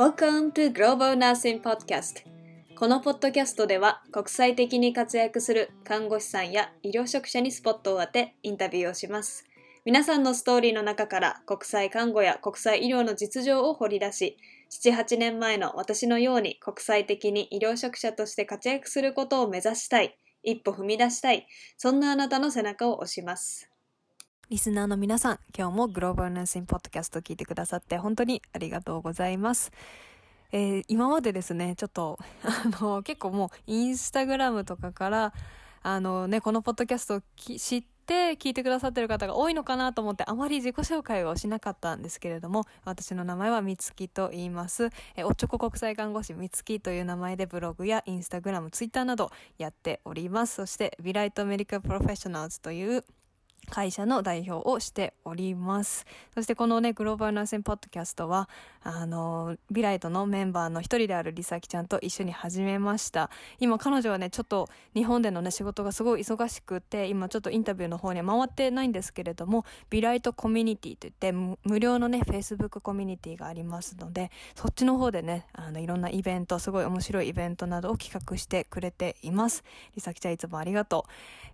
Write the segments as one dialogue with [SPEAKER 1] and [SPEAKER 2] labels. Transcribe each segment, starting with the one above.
[SPEAKER 1] Welcome to Global Nursing Podcast. このポッドキャストでは国際的に活躍する看護師さんや医療職者にスポットを当てインタビューをします。皆さんのストーリーの中から国際看護や国際医療の実情を掘り出し7-8年前の私のように国際的に医療職者として活躍することを目指したい一歩踏み出したいそんなあなたの背中を押します。リスナーの皆さん、今日もグローバルナーシングポッドキャストを聞いてくださって本当にありがとうございます。えー、今までですね、ちょっと、あの、結構もうインスタグラムとかから、あのね、このポッドキャストを知って聞いてくださってる方が多いのかなと思ってあまり自己紹介をしなかったんですけれども、私の名前はみつきと言います。え、おっちょこ国際看護師みつきという名前でブログやインスタグラム、ツイッターなどやっております。そして、ビライトメディカルプロフェッショナルズという会社の代表をしております。そしてこのね、グローバルナーシンポッドキャストは、あの、ビライトのメンバーの一人であるリサキちゃんと一緒に始めました。今彼女はね、ちょっと日本でのね、仕事がすごい忙しくて、今ちょっとインタビューの方には回ってないんですけれども、ビライトコミュニティといって無料のね、Facebook コミュニティがありますので、そっちの方でね、あの、いろんなイベント、すごい面白いイベントなどを企画してくれています。リサキちゃんいつもありがと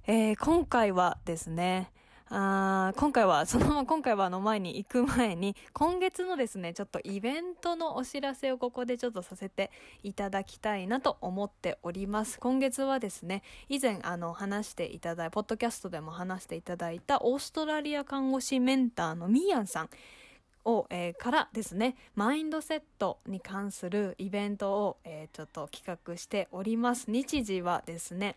[SPEAKER 1] う。えー、今回はですね、あ今回は、そのまま今回はあの前に行く前に、今月のですね、ちょっとイベントのお知らせをここでちょっとさせていただきたいなと思っております。今月はですね、以前あの話していただいた、ポッドキャストでも話していただいたオーストラリア看護師メンターのミーヤンさん。を、えー、からですね、マインドセットに関するイベントを、えー、ちょっと企画しております。日時はですね、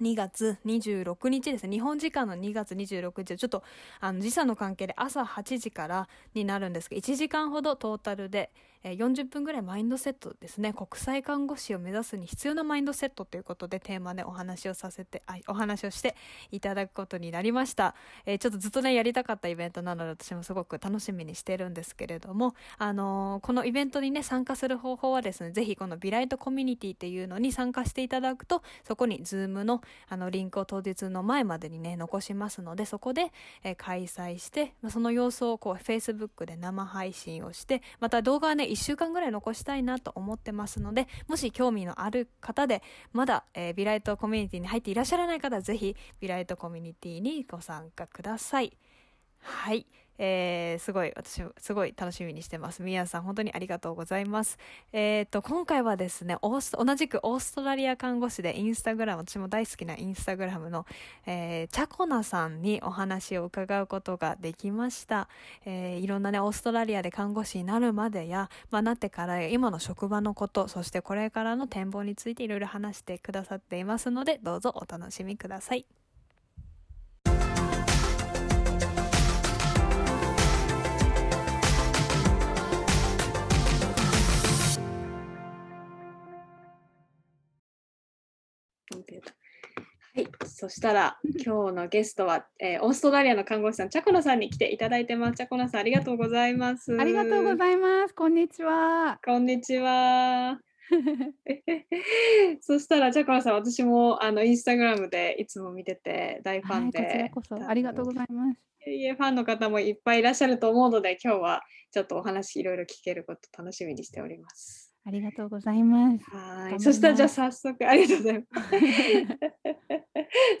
[SPEAKER 1] 2月26日です。日本時間の2月26日ちょっと、あの、時差の関係で朝8時からになるんですけど、1時間ほどトータルで、え、40分ぐらいマインドセットですね。国際看護師を目指すに必要なマインドセットということでテーマでお話をさせて、あお話をしていただくことになりました。え、ちょっとずっとね、やりたかったイベントなので私もすごく楽しみにしてるんですけれども、あの、このイベントにね、参加する方法はですね、ぜひこのビライトコミュニティっていうのに参加していただくと、そこに Zoom のあの、リンクを当日の前までにね、残しますので、そこで、え、開催して、その様子をこう、Facebook で生配信をして、また動画はね、1週間ぐらい残したいなと思ってますので、もし興味のある方で、まだ、えー、ビライトコミュニティに入っていらっしゃらない方は、ぜひ、ビライトコミュニティにご参加ください。はい。えー、すごい、私、すごい楽しみにしてます。みやさん、本当にありがとうございます。えっ、と、今回はですね、同じくオーストラリア看護師でインスタグラム、私も大好きなインスタグラムの、えー、チャコナさんにお話を伺うことができました。えー、いろんなね、オーストラリアで看護師になるまでや、まあ、なってから今の職場のこと、そしてこれからの展望についていろいろ話してくださっていますので、どうぞお楽しみください。はい、そしたら今日のゲストは、えー、オーストラリアの看護師さんチャコナさんに来ていただいてます。チャコナさんありがとうございます。
[SPEAKER 2] ありがとうございます。こんにちは。
[SPEAKER 1] こんにちは。そしたらチャコナさん私もあのインスタグラムでいつも見てて大ファンで、はい、こちら
[SPEAKER 2] こそありがとうございます。
[SPEAKER 1] いえファンの方もいっぱいいらっしゃると思うので今日はちょっとお話いろいろ聞けること楽しみにしております。
[SPEAKER 2] ありがとうございます。
[SPEAKER 1] はい。そしたらじゃあ早速、ありがとうございます。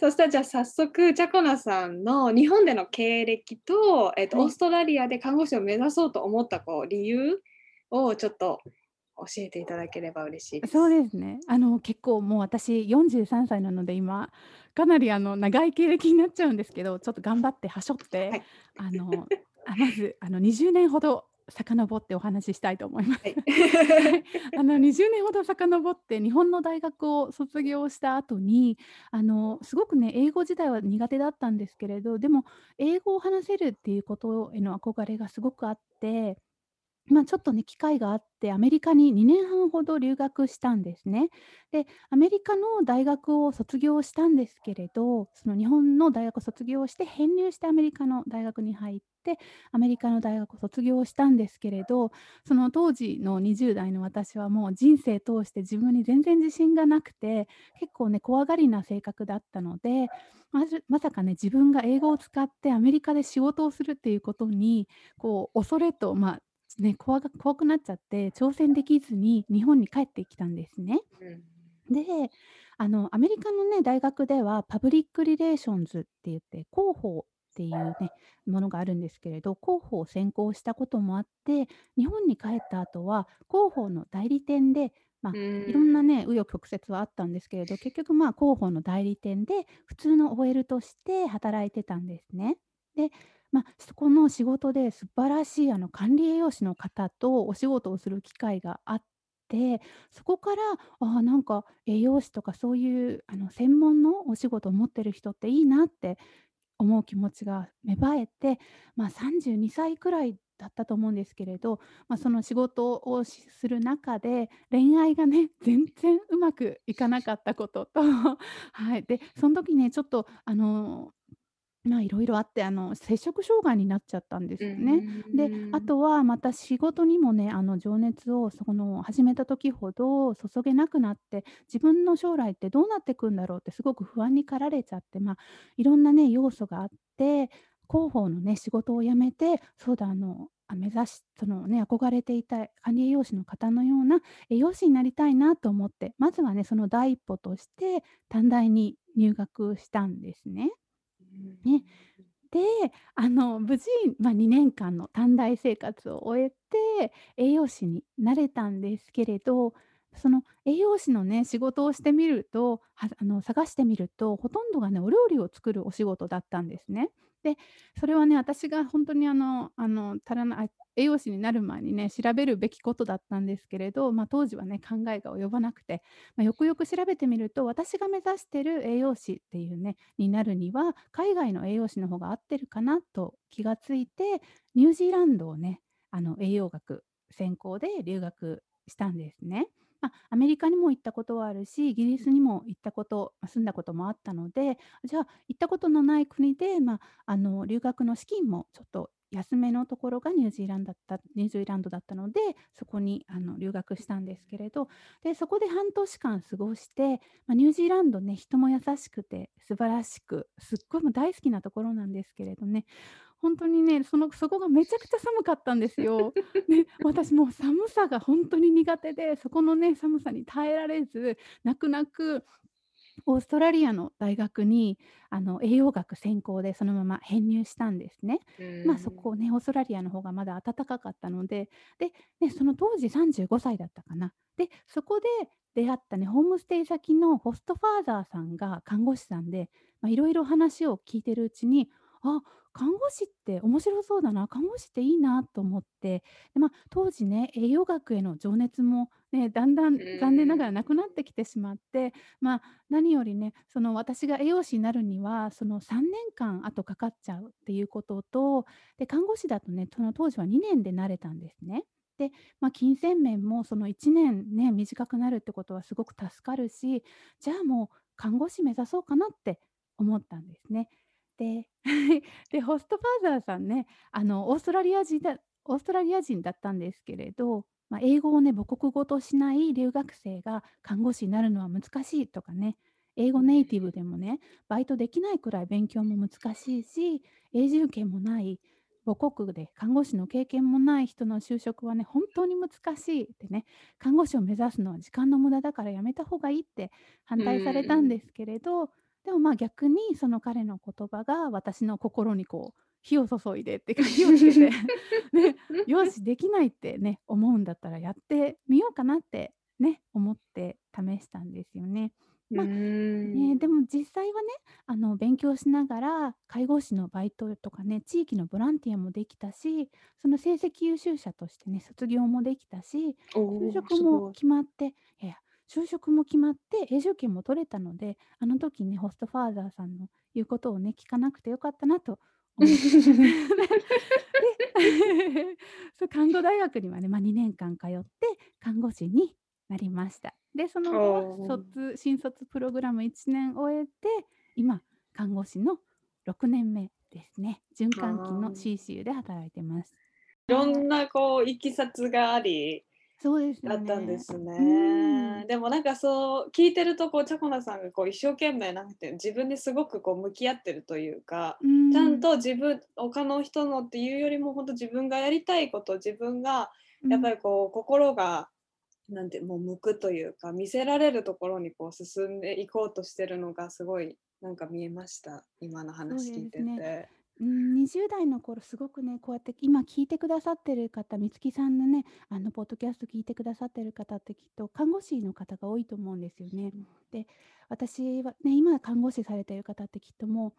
[SPEAKER 1] そしたらじゃあ早速、チャコナさんの日本での経歴と、えっ、ー、と、はい、オーストラリアで看護師を目指そうと思ったこう理由をちょっと教えていただければ嬉しいです。
[SPEAKER 2] そうですね。あの結構もう私43歳なので今かなりあの長い経歴になっちゃうんですけど、ちょっと頑張ってはしょって、はい、あのあまずあの20年ほど遡ってお話ししたいと思います。はい、あの20年ほど遡って日本の大学を卒業した後にあのすごくね英語自体は苦手だったんですけれどでも英語を話せるっていうことへの憧れがすごくあってまあ、ちょっとね、機会があって、アメリカに2年半ほど留学したんですね。で、アメリカの大学を卒業したんですけれど、その日本の大学を卒業して、編入してアメリカの大学に入って、アメリカの大学を卒業したんですけれど、その当時の20代の私はもう人生通して自分に全然自信がなくて、結構ね、怖がりな性格だったので、まずまさかね、自分が英語を使ってアメリカで仕事をするっていうことに、こう、恐れと、まあ、とね怖が怖くなっちゃって挑戦できずに日本に帰ってきたんですね。
[SPEAKER 3] うん
[SPEAKER 2] で、あのアメリカのね大学では public relations って言って広報っていうねものがあるんですけれど広報を専攻したこともあって日本に帰った後は広報の代理店でまあいろんなね紆余曲折はあったんですけれど結局まあ広報の代理店で普通の OL として働いてたんですね。でまあ、そこの仕事で素晴らしいあの管理栄養士の方とお仕事をする機会があってそこからあーなんか栄養士とかそういうあの専門のお仕事を持ってる人っていいなって思う気持ちが芽生えて、まあ、32歳くらいだったと思うんですけれど、まあ、その仕事をする中で恋愛がね 全然うまくいかなかったことと、はい、でその時ねちょっとあのまあ、いろいろあって、あの、摂食障害になっちゃったんで
[SPEAKER 3] う
[SPEAKER 2] すよね。で、あ
[SPEAKER 3] ん
[SPEAKER 2] とはまた仕事にもね、あの、情熱をその始めた時ほど注げなくなって、自分の将来ってどうなってくんだろうってすごく不安に駆られちゃって、まあ、いろんなね、要素があって、広報のね、仕事を辞めて、そうだ、あの、あ、目指しそのね、憧れていた管理栄養士の方のような栄養士になりたいなと思って、まずはね、その第一歩として短大に入学したんですね。ね、で、あの、無事、まあ、2年間の短大生活を終えて、栄養士になれたんですけれど、その栄養士のね、仕事をしてみると、あの、探してみると、ほとんどがね、お料理を作るお仕事だったんですね。で、それはね、私が本当にあのあの、足らない栄養士になる前にね、調べるべきことだったんですけれど、まあ、当時はね、考えが及ばなくて、まあ、よくよく調べてみると、私が目指してる栄養士っていうね、になるには、海外の栄養士の方が合ってるかなと気がついて、ニュージーランドをね、あの栄養学専攻で留学したんですね。まあ、アメリカにも行ったことはあるし、イギリスにも行ったこと、住んだこともあったので、じゃあ行ったことのない国で、まあ、あの留学の資金もちょっと安めのところがニュージーランドだったニュージーランドだったので、そこにあの留学したんですけれど、で、そこで半年間過ごして、まあ、ニュージーランドね、人も優しくて素晴らしく、すっごい大好きなところなんですけれどね、本当にね、そのそこがめちゃくちゃ寒かったんですよ。ね、私もう寒さが本当に苦手で、そこのね、寒さに耐えられず、泣く泣くオーストラリアの大学にあの栄養学専攻でそのまま編入したんですね。まあ、そこね、オーストラリアの方がまだ暖かかったので、で、ね、その当時35歳だったかな。で、そこで出会ったね、ホームステイ先のホストファーザーさんが看護師さんで、まあ、いろいろ話を聞いてるうちに、あ、看護師って面白そうだな、看護師っていいなと思って、で、まあ、当時ね、栄養学への情熱もね、だんだん
[SPEAKER 3] う
[SPEAKER 2] 残念なが
[SPEAKER 3] ん
[SPEAKER 2] らなくなってきてしまって、まあ、何よりね、その私が栄養士になるには、その3年間あとかかっちゃうっていうことと、で、看護師だとね、その当時は2年でなれたんですね。で、まあ、金銭面もその1年ね、短くなるってことはすごく助かるし、じゃあもう看護師目指そうかなって思ったんですね。で、で、ホストファーザーさんね、あの、オーストラリア人だオーストラリア人だったんですけれど、まあ、英語をね、母国語としない留学生が看護師になるのは難しいとかね、英語ネイティブでもね、バイトできないくらい勉強も難しいし、永住権もない母国で看護師の経験もない人の就職はね、本当に難しいってね、看護師を目指すのは時間の無駄だからやめた方がいいって反
[SPEAKER 3] う
[SPEAKER 2] 対されたんで
[SPEAKER 3] ん。
[SPEAKER 2] すけれど、でもまあ逆にその彼の言葉が私の心にこう火を注いでって火をつけて ね、よしできないってね思うんだったらやってみようかなってね思って試したんですよね。
[SPEAKER 3] う
[SPEAKER 2] まあね、
[SPEAKER 3] ん
[SPEAKER 2] でも実際はね、あの勉強しながら介護士のバイトとかね、地域のボランティアもできたし、その成績優秀者としてね、卒業もできたし、就職。も決まって、いや、就職も決まって永住権も取れたので、あの時ね、ホストファーザーさんの言うことをね、聞かなくてよかったなと看護大学にはね、まあ、2年間通って看護師になりました。で、そ
[SPEAKER 3] お
[SPEAKER 2] の後。卒新卒プログラム1年終えて、今、看護師の6年目ですね。循環器の。CCU で働いてます。
[SPEAKER 3] いろ
[SPEAKER 2] はい。
[SPEAKER 3] んなこういきさつがあり、
[SPEAKER 2] そうですね。
[SPEAKER 3] ったんです
[SPEAKER 2] う
[SPEAKER 3] ね。
[SPEAKER 2] ん。
[SPEAKER 3] でもなんかそう聞いてるとこうチャコナさんがこう一生懸命なんて自分にすごくこう向き合ってるというか、
[SPEAKER 2] う
[SPEAKER 3] ちゃん
[SPEAKER 2] ん。
[SPEAKER 3] と自分他の人のっていうよりも本当自分がやりたいこと、自分がやっぱ
[SPEAKER 2] うん。
[SPEAKER 3] りこう心がなんてもう向くというか、見せられるところにこう進んでいこうとしてるのがすごいなんか見えました。今の話聞い
[SPEAKER 2] ですね。うん、20代の頃すごくね、こうやって今聞いてくださってる方、美月さんのね、あのポッドキャスト聞いてくださってる方ってきっと看護師の方が多いと思うんですよね。
[SPEAKER 3] うん。
[SPEAKER 2] で、私はね、今看護師されてる方ってきっとも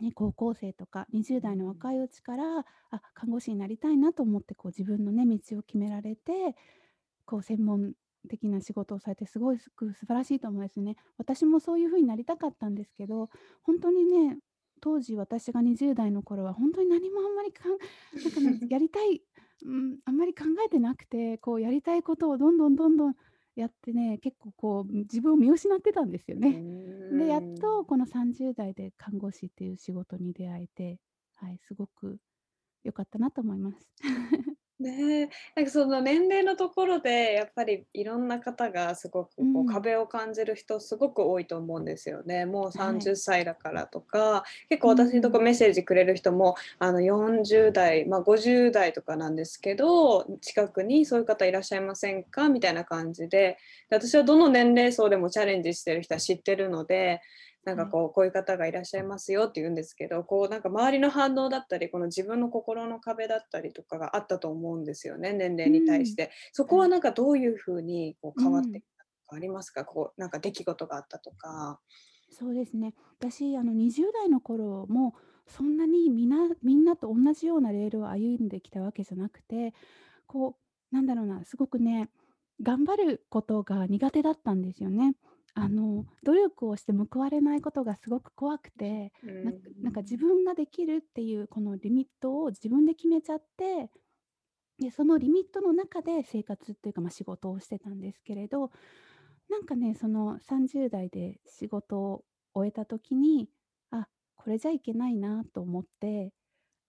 [SPEAKER 2] う、ね、高校生とか
[SPEAKER 3] う
[SPEAKER 2] 20代の
[SPEAKER 3] ん。
[SPEAKER 2] 若いうちから、あ、看護師になりたいなと思ってこう自分のね、道を決められて、こう専門的な仕事をされてすごい素晴らしいと思うんですね。私もそういう風になりたかったんですけど、本当にね、当時私が20代の頃は本当に何もあんまりかんなんかね、やりたい、うん、あんまり考えてなくて、こうやりたいことをどんどんどんどんやってね、結構こう自分を見失ってたんですよ
[SPEAKER 3] う
[SPEAKER 2] ね。で、やっと
[SPEAKER 3] ん。
[SPEAKER 2] この30代で看護師っていう仕事に出会えて、はい、すごく良かったなと思います。
[SPEAKER 3] ねえ、なんかその年齢のところでやっぱりいろんな方がすごくこう
[SPEAKER 2] うん。
[SPEAKER 3] 壁を感じる人すごく多いと思うんですよね。もう
[SPEAKER 2] はい。
[SPEAKER 3] 30歳だからとか、結構
[SPEAKER 2] う
[SPEAKER 3] 私のとこ
[SPEAKER 2] ん。
[SPEAKER 3] メッセージくれる人もあの40代、まあ、50代とかなんですけど、近くにそういう方いらっしゃいませんか？みたいな感じで、で私はどの年齢層でもチャレンジしてる人は知ってるので、なん
[SPEAKER 2] はい。
[SPEAKER 3] かこう、こういう方がいらっしゃいますよって言うんですけど、こうなんか周りの反応だったり、この自分の心の壁だったりとかがあったと思うんですよね、年齢に対し
[SPEAKER 2] うん。
[SPEAKER 3] て。そこ
[SPEAKER 2] は
[SPEAKER 3] なんかどういう風にこう変わってい
[SPEAKER 2] うん。
[SPEAKER 3] ったとかありますか？こうなんか出来事があったとか。
[SPEAKER 2] そうですね。私、あの、20代の頃も、そんなにみなみんなと同じようなレールを歩んできたわけじゃなくて、こう、なんだろうな、すごくね、頑張ることが苦手だったんですよね。あの、努力をして報われないことがすごく怖くて、
[SPEAKER 3] う
[SPEAKER 2] ななんか自
[SPEAKER 3] ん。
[SPEAKER 2] 分ができるっていうこのリミットを自分で決めちゃってで、そのリミットの中で生活っていうか、まあ、仕事をしてたんですけれど、なんかね、その30代で仕事を終えた時に、あ、これじゃいけないなと思って、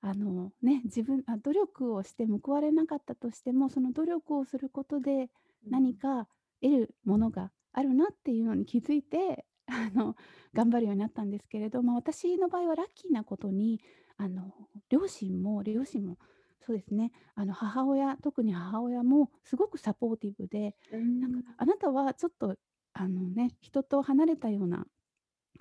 [SPEAKER 2] あのね、自分あ、努力をして報われなかったとしても、その努力をすることで
[SPEAKER 3] うん。
[SPEAKER 2] 何か得るものがあるなっていうのに気づいて、あの、頑張るようになったんですけれど、まあ、私の場合はラッキーなことに、あの、両親も両親もそうですね、あの、母親特に母親もすごくサポーティブで、
[SPEAKER 3] う
[SPEAKER 2] なんか
[SPEAKER 3] ん。
[SPEAKER 2] 「あなたはちょっと、あのね、人と離れたような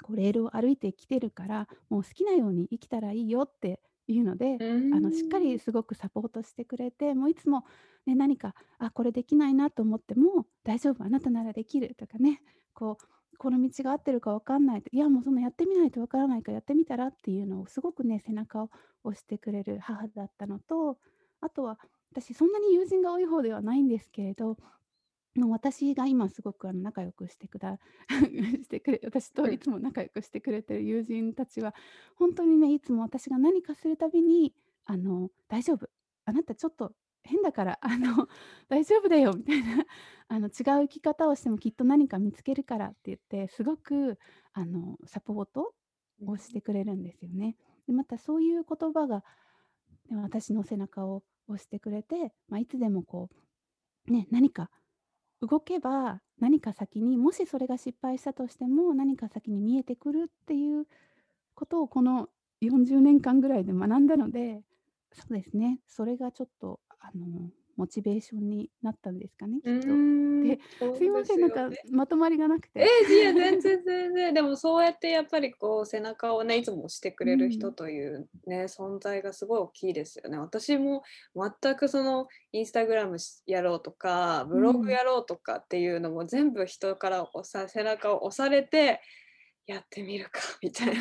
[SPEAKER 2] こうレールを歩いてきてるから、もう好きなように生きたらいいよっていうので、
[SPEAKER 3] う
[SPEAKER 2] あのしっかり
[SPEAKER 3] ん。
[SPEAKER 2] すごくサポートしてくれて、もういつもね、何か、あ、これできないなと思っても、大丈夫、あなたならできるとかね、こう、この道が合ってるかわかんないと、いやもうそんなやってみないとわからないからやってみたらっていうのをすごくね、背中を押してくれる母だったのと、あとは私そんなに友人が多い方ではないんですけれど、の、私が今すごくあの仲良くしてくだ してくれ私といつも仲良くしてくれてる友人たちは、本当にね、いつも私が何かするたびに、あの「大丈夫、あなたちょっと変だから、あの 大丈夫だよ」みたいな、あの「違う生き方をしてもきっと何か見つけるから」って言って、すごくあのサポート
[SPEAKER 3] うん。
[SPEAKER 2] をしてくれるんですよね。で、またそういう言葉が、ね、私の背中を押してくれて、まあ、いつでもこう、ね、何か動けば、何か先に、もしそれが失敗したとしても、何か先に見えてくるっていうことをこの40年間ぐらいで学んだので、そうですね、それがちょっとあの、モチベーションになったんですかね、
[SPEAKER 3] う
[SPEAKER 2] きっと。で、すいません、なんか。まとまりがなく
[SPEAKER 3] え
[SPEAKER 2] て。
[SPEAKER 3] え、いえ、全然全然。でもそうやってやっぱりこう背中をね、いつも押してくれる人
[SPEAKER 2] うん。
[SPEAKER 3] というね、存在がすごい大きいですよね。私も全くそのインスタグラムしやろうとか、ブログ
[SPEAKER 2] うん。
[SPEAKER 3] やろうとかっていうのも全部人から押さ背中を押されて、やってみるかみたいな。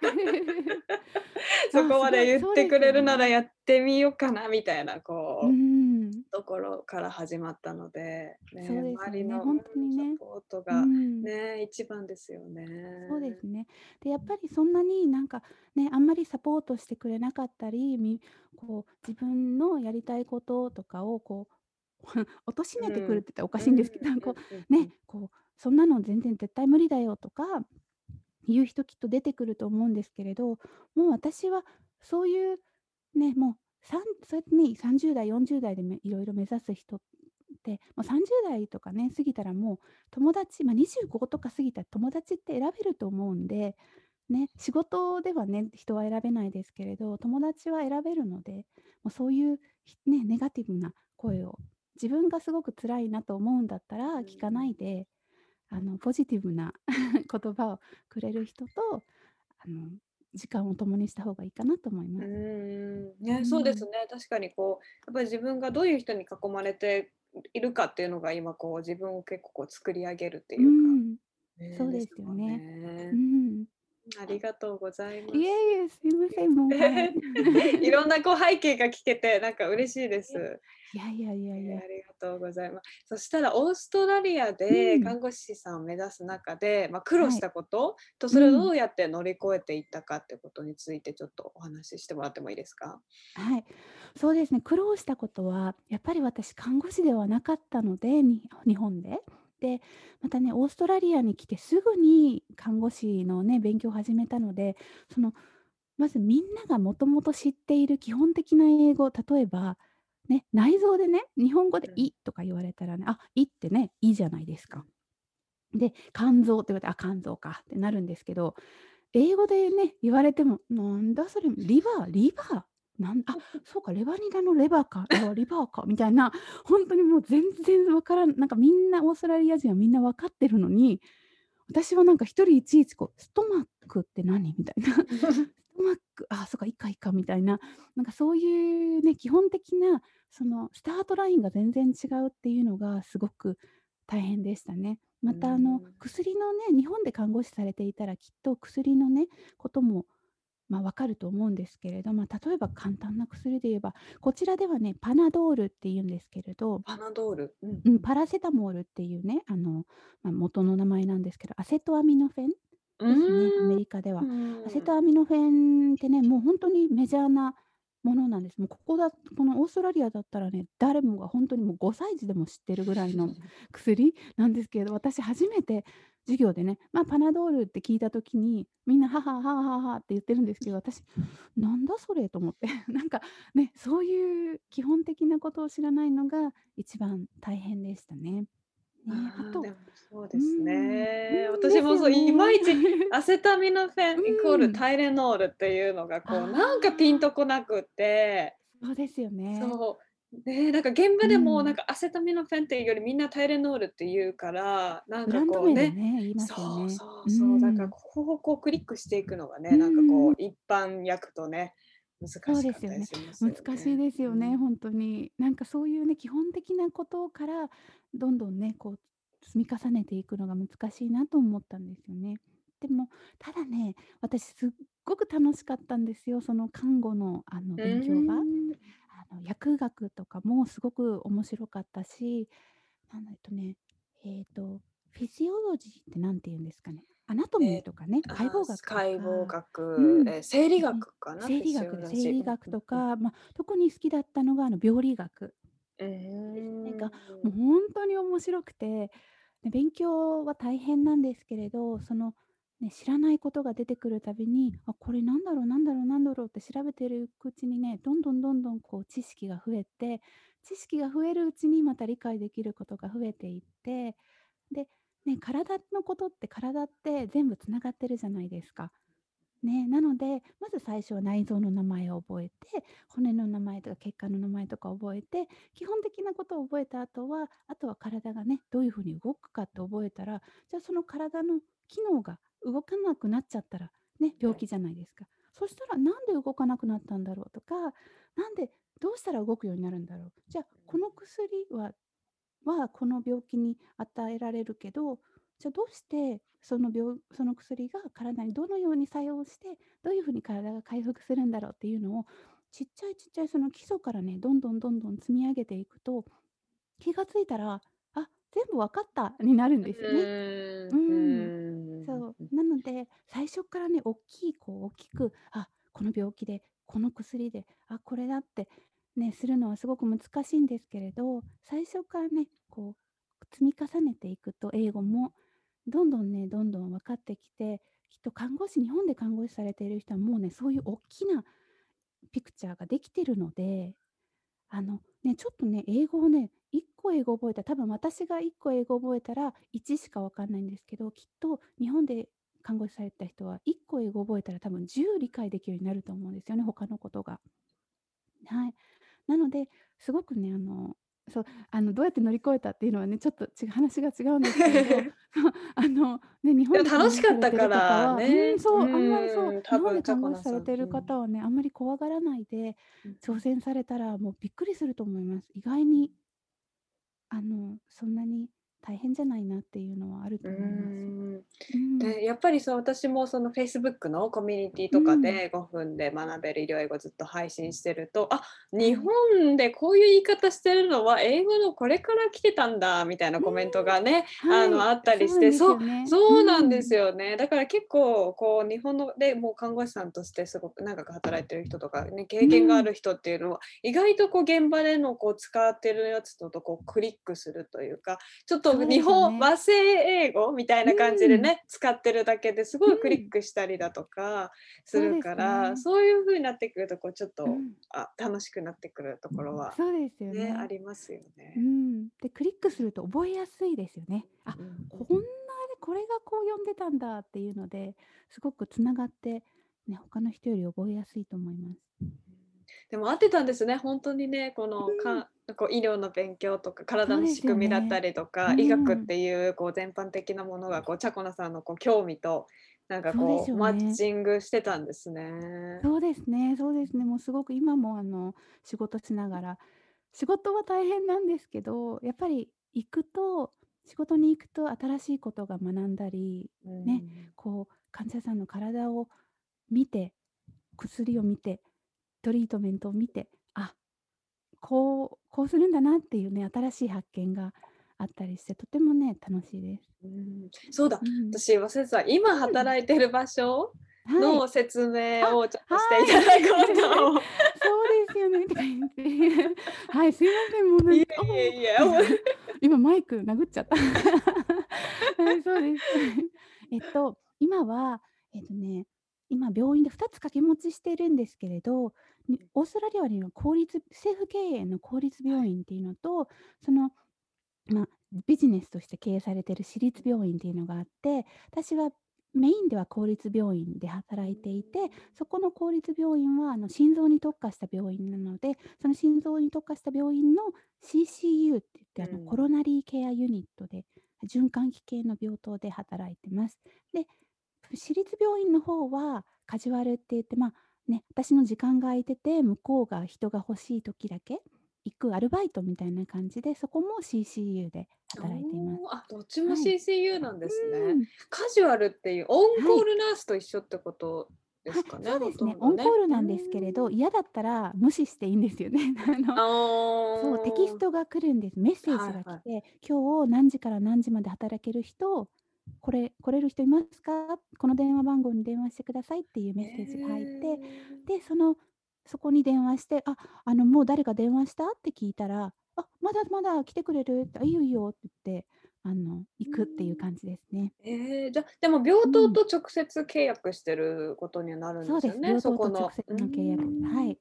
[SPEAKER 3] そこまで言ってくれるなら。やってみようかなみたいなこう
[SPEAKER 2] ん。
[SPEAKER 3] ところから始まったので、ね、
[SPEAKER 2] でね、
[SPEAKER 3] 周りの、うん、
[SPEAKER 2] ほんとにね。
[SPEAKER 3] サポート
[SPEAKER 2] う
[SPEAKER 3] が
[SPEAKER 2] ん。
[SPEAKER 3] ね、一番ですよ
[SPEAKER 2] そうで
[SPEAKER 3] ね。
[SPEAKER 2] すね。で、やっぱりそんなになんかね、あんまりサポートしてくれなかったり、みこう自分のやりたいこととかをこう貶
[SPEAKER 3] うん。
[SPEAKER 2] めてくるって言ったらおか
[SPEAKER 3] うん、うん
[SPEAKER 2] しいんですけど、こうね、
[SPEAKER 3] うんうん。
[SPEAKER 2] こうそんなの全然絶対無理だよとか言う人きっと出てくると思うんですけれど、もう私はそういうね、もそうやってね、30代、40代でめいろいろ目指す人て、もう30代とかね、過ぎたらもう友達、まあ、25とか過ぎたら友達って選べると思うんで、ね、仕事ではね、人は選べないですけれど、友達は選べるので、もうそういう、ね、ネガティブな声を自分がすごく辛いなと思うんだったら聞かないで、あのポジティブな 言葉をくれる人とあの時間を共にした方がいいかなと思います。
[SPEAKER 3] うん
[SPEAKER 2] う
[SPEAKER 3] ね、そうです
[SPEAKER 2] ん。
[SPEAKER 3] ね。確かにこう、やっぱり自分がどういう人に囲まれているかっていうのが今こう自分を結構こう作り上げるって
[SPEAKER 2] う
[SPEAKER 3] いうか、
[SPEAKER 2] ん。そ
[SPEAKER 3] ね、
[SPEAKER 2] う
[SPEAKER 3] です
[SPEAKER 2] よね。う
[SPEAKER 3] ね。
[SPEAKER 2] ん。
[SPEAKER 3] ありがとうござい
[SPEAKER 2] いえ
[SPEAKER 3] ます。
[SPEAKER 2] いえ、すいません、もう、はい。
[SPEAKER 3] いろんなこう背景が聞けてなんか嬉しいで
[SPEAKER 2] え、
[SPEAKER 3] す。
[SPEAKER 2] いやいやいやい
[SPEAKER 3] え、
[SPEAKER 2] や。
[SPEAKER 3] ありがとうございます。そしたらオーストラリア
[SPEAKER 2] うん。
[SPEAKER 3] で看護師さんを目指す中で、まあ、苦労し
[SPEAKER 2] はい。
[SPEAKER 3] たことと、
[SPEAKER 2] うん。
[SPEAKER 3] それをどうやって乗り越えていったかってことについてちょっとお話ししてもらってもいいですか？
[SPEAKER 2] はい。そうですね、苦労したことは、やっぱり私看護師ではなかったので、に日本で。で、またね、オーストラリアに来てすぐに看護師のね、勉強を始めたので、その、まずみんながもともと知っている基本的な英語、例えば、ね、内臓でね、日本語で
[SPEAKER 3] うん。
[SPEAKER 2] 「胃」とか言われたらね、あ、胃ってね、胃じゃないですか。で、肝臓って言われて、あ、肝臓かってなるんですけど、英語でね、言われても、なんだそれ、リバーリバー、なんあ、そうか、レバニラのレバーか、あ、リバーかみたいな、ほんとにもう全然わからんなんかみんなオーストラリア人はみんな分かってるのに、私はなんか一人いちいちこう、ストマックって何？みたいな。ストマック、あ、そっか、胃か胃かみたいな、なんかそういうね、基本的なそのスタートラインが全然違うっていうのがすごく大変でしたね。
[SPEAKER 3] う
[SPEAKER 2] またあの
[SPEAKER 3] ん。
[SPEAKER 2] 薬のね、日本で看護師されていたらきっと薬のね、ことも、ま、分かると思うんですけれど、ま、例えば簡単な薬で言えば、こちらではね、パナドールって言うんですけれど
[SPEAKER 3] パナドール。うん
[SPEAKER 2] うん、
[SPEAKER 3] うん。
[SPEAKER 2] パラセタモールっていうね、あの、ま、元の名前なんですけど、アセトアミノフェン
[SPEAKER 3] う
[SPEAKER 2] ですね、アメ。リカで
[SPEAKER 3] う
[SPEAKER 2] は。アセ。トアミノフェンってね、もうほんとにメジャーなものなんです。もうここだこのオーストラリアだったらね、誰もがほんとにもう5歳児でも知ってるぐらいの 薬なんですけれど、私初めて授業でね、ま、パナドールって聞いた時に、みんな「はは、はあはあはあ」って言ってるんですけど、私「なんだそれ」と思って、なんかね、そういう基本的なことを知らないのが一番大変でしたね。ね、あと
[SPEAKER 3] そうです
[SPEAKER 2] ん、
[SPEAKER 3] ね。
[SPEAKER 2] うん、
[SPEAKER 3] 私もそう、いま
[SPEAKER 2] ね。
[SPEAKER 3] いちアセトアミノフェ
[SPEAKER 2] う
[SPEAKER 3] ンイコール。タイレノールっていうのが
[SPEAKER 2] あ
[SPEAKER 3] こうなんかピンと
[SPEAKER 2] あ。
[SPEAKER 3] こなくって
[SPEAKER 2] そうですよね。
[SPEAKER 3] そう。ね、なんか現場でもなん
[SPEAKER 2] うん。
[SPEAKER 3] かアセトアミノフェンっていうよりみんなタイレノールって言うから、なんかこうね
[SPEAKER 2] ね、
[SPEAKER 3] そうそうそう、だから
[SPEAKER 2] ん。
[SPEAKER 3] ここをこうクリックしていくのが
[SPEAKER 2] う
[SPEAKER 3] ね、なんか
[SPEAKER 2] んうん。
[SPEAKER 3] こう一般訳とね、難しかった
[SPEAKER 2] ですよね。
[SPEAKER 3] りしますよ
[SPEAKER 2] 難しい
[SPEAKER 3] ね。
[SPEAKER 2] ですよね、
[SPEAKER 3] うん。
[SPEAKER 2] ほんとに。なんかそういうね、基本的なことからどんどんね、こう積み重ねていくのが難しいなと思ったんですよね。でも、ただね、私すっごく楽しかったんですよ、その看護のあの
[SPEAKER 3] う
[SPEAKER 2] 勉強が。あの薬学とかもすごく面白かったし、なんだとね、えっと、フィジオロジーって何て言うんですかね、アナトミー
[SPEAKER 3] え、
[SPEAKER 2] とかね、解
[SPEAKER 3] ああ、
[SPEAKER 2] 剖学と
[SPEAKER 3] 解剖
[SPEAKER 2] か、う
[SPEAKER 3] 学、
[SPEAKER 2] ん、
[SPEAKER 3] え、生理
[SPEAKER 2] うん、
[SPEAKER 3] 学かな、フ
[SPEAKER 2] 生理学で生理学。とか、ま、特に好きだったのがあの病理学
[SPEAKER 3] う
[SPEAKER 2] ですね、
[SPEAKER 3] ー
[SPEAKER 2] が、もう
[SPEAKER 3] ん。
[SPEAKER 2] ほんとに面白くて、で、勉強は大変なんですけれど、その、ね、知らないことが出てくるたびに、あ、これなんだろうなんだろうなんだろうって調べてるうちにね、どんどんどんどんこう知識が増えて、知識が増えるうちにまた理解できることが増えていって、で、ね、体のことって体って全部繋がってるじゃないですか。ね、なので、まず最初は内臓の名前を覚えて、骨の名前とか血管の名前とか覚えて、基本的なことを覚えた後は、あとは体がね、どういう風に動くかって覚えたら、じゃあその体の機能が動かなくなっちゃったら、ね、病気じゃないですか。そしたらなんで動かなくなったんだろうとか、なんでどうしたら動くようになるんだろう。じゃあこの薬はは、この病気に与えられるけど、じゃ、どうしてその病その薬が体にどのように作用して、どういう風に体が回復するんだろうっていうのを、ちっちゃいちっちゃいその基礎からね、どんどんどんどん積み上げていくと、気が付いたら、あ、全部わかったになるん
[SPEAKER 3] う
[SPEAKER 2] ですよね。
[SPEAKER 3] う
[SPEAKER 2] うん。そう。
[SPEAKER 3] うん。
[SPEAKER 2] なので、最初からね、おっきいこう大きく、あ、この病気で、この薬で、あ、これだってね、するのはすごく難しいんですけれど、最初からね、こう積み重ねていくと英語もどんどんね、どんどん分かってきて、きっと看護師日本で看護師されている人はもうね、そういうおっきなピクチャーができてるので、あの、ね、ちょっとね、英語をね、1個英語覚えたら多分私が1個英語覚えたら1しか分かんないんですけどきっと日本で看護師された人は1個英語覚えたら多分10理解できるようになると思うんですよね他のことが。はい、なのですごくねあのそうあのどうやって乗り越えたっていうのはねちょっと違う話が違うんですけれど あの、ね、日本で
[SPEAKER 3] 楽しかったからね、
[SPEAKER 2] うん、そうあんまりそう日本で看護師されてる方はね、あんまり怖がらないで挑戦されたらもうびっくりすると思います。意外にあのそんなに大変じゃないなっていうのはあると思います。
[SPEAKER 3] でやっぱりそう私もその Facebook のコミュニティとかで5分で学べる医療英語ずっと配信してると、あ日本でこういう言い方してるのは英語のこれから来てたんだみたいなコメントがね、あのあったりしてそうそうなんですよね、だから結構こう日本のでもう看護師さんとしてすごく長く働いてる人とか、ね、経験がある人っていうのは、意外とこう現場でのこう使ってるやつととこうクリックするというかちょっと日本、和製英語みたいな感じでね、うん、使ってるだけですごいクリックしたりだとかするから、うん、そういう風になってくるとこうちょっと、うん、あ楽しくなってくるところは、
[SPEAKER 2] そうですよね、
[SPEAKER 3] ありますよね。
[SPEAKER 2] うん、でクリックすると覚えやすいですよね。あ、こんなこれがこう読んでたんだっていうのですごくつながって、ね、他の人より覚えやすいと思います。
[SPEAKER 3] でも合ってたんですね。本当にねこのか、こう医療の勉強とか体の仕組みだったりとか、ね、医学っていうこう全般的なものがこうチャコナさんのこう興味となんかこう、ね、マッチングしてたんですね。
[SPEAKER 2] そうですねそうですね。もうすごく今もあの仕事しながら仕事は大変なんですけどやっぱり行くと仕事に行くと新しいことが学んだり、ね、こう患者さんの体を見て薬を見てトリートメントを見て、あ、こうこうするんだなっていうね、新しい発見があったりして、とてもね、楽しいです。
[SPEAKER 3] うん、そうだ、うん、私忘れてた、今働いてる場所の説明をちょっとしていただこうと、
[SPEAKER 2] はい、そうですよね はい、すいません、もうなんか、いやいや今マイク殴っちゃった。はい、そうです。えっと、今は、えっとね、今病院で2つ掛け持ちしてるんですけれど、オーストラリアには公立政府経営の公立病院っていうのと、その、ま、ビジネスとして経営されてる私立病院っていうのがあって、私はメインでは公立病院で働いていて、そこの公立病院はあの心臓に特化した病院なので、その心臓に特化した病院の CCU って言って、あのコロナリーケアユニットで、循環器系の病棟で働いてます。で、私立病院の方はカジュアルって言って、まあね、私の時間が空いてて向こうが人が欲しい時だけ行くアルバイトみたいな感じでそこも CCU で働いています。
[SPEAKER 3] あどっちも CCU なんですね、はいうん、カジュアルっていうオンコールナースと一緒ってことですかね。
[SPEAKER 2] そうですね、ね、オンコールなんですけれど嫌だったら無視していいんですよね。あのそうテキストが来るんです。メッセージが来て、はいはい、今日何時から何時まで働ける人これ来れる人いますか？この電話番号に電話してくださいっていうメッセージが入って、で、その、そこに電話して、あ、あの、もう誰か電話した？って聞いたら、あ、まだまだ来てくれる。って、いいよいいよって言って、あの、行くっていう感じですね。
[SPEAKER 3] ええ、じゃ、でも病棟と直接契約してることにはなるんです
[SPEAKER 2] よね、そこの。直接の契約。はい。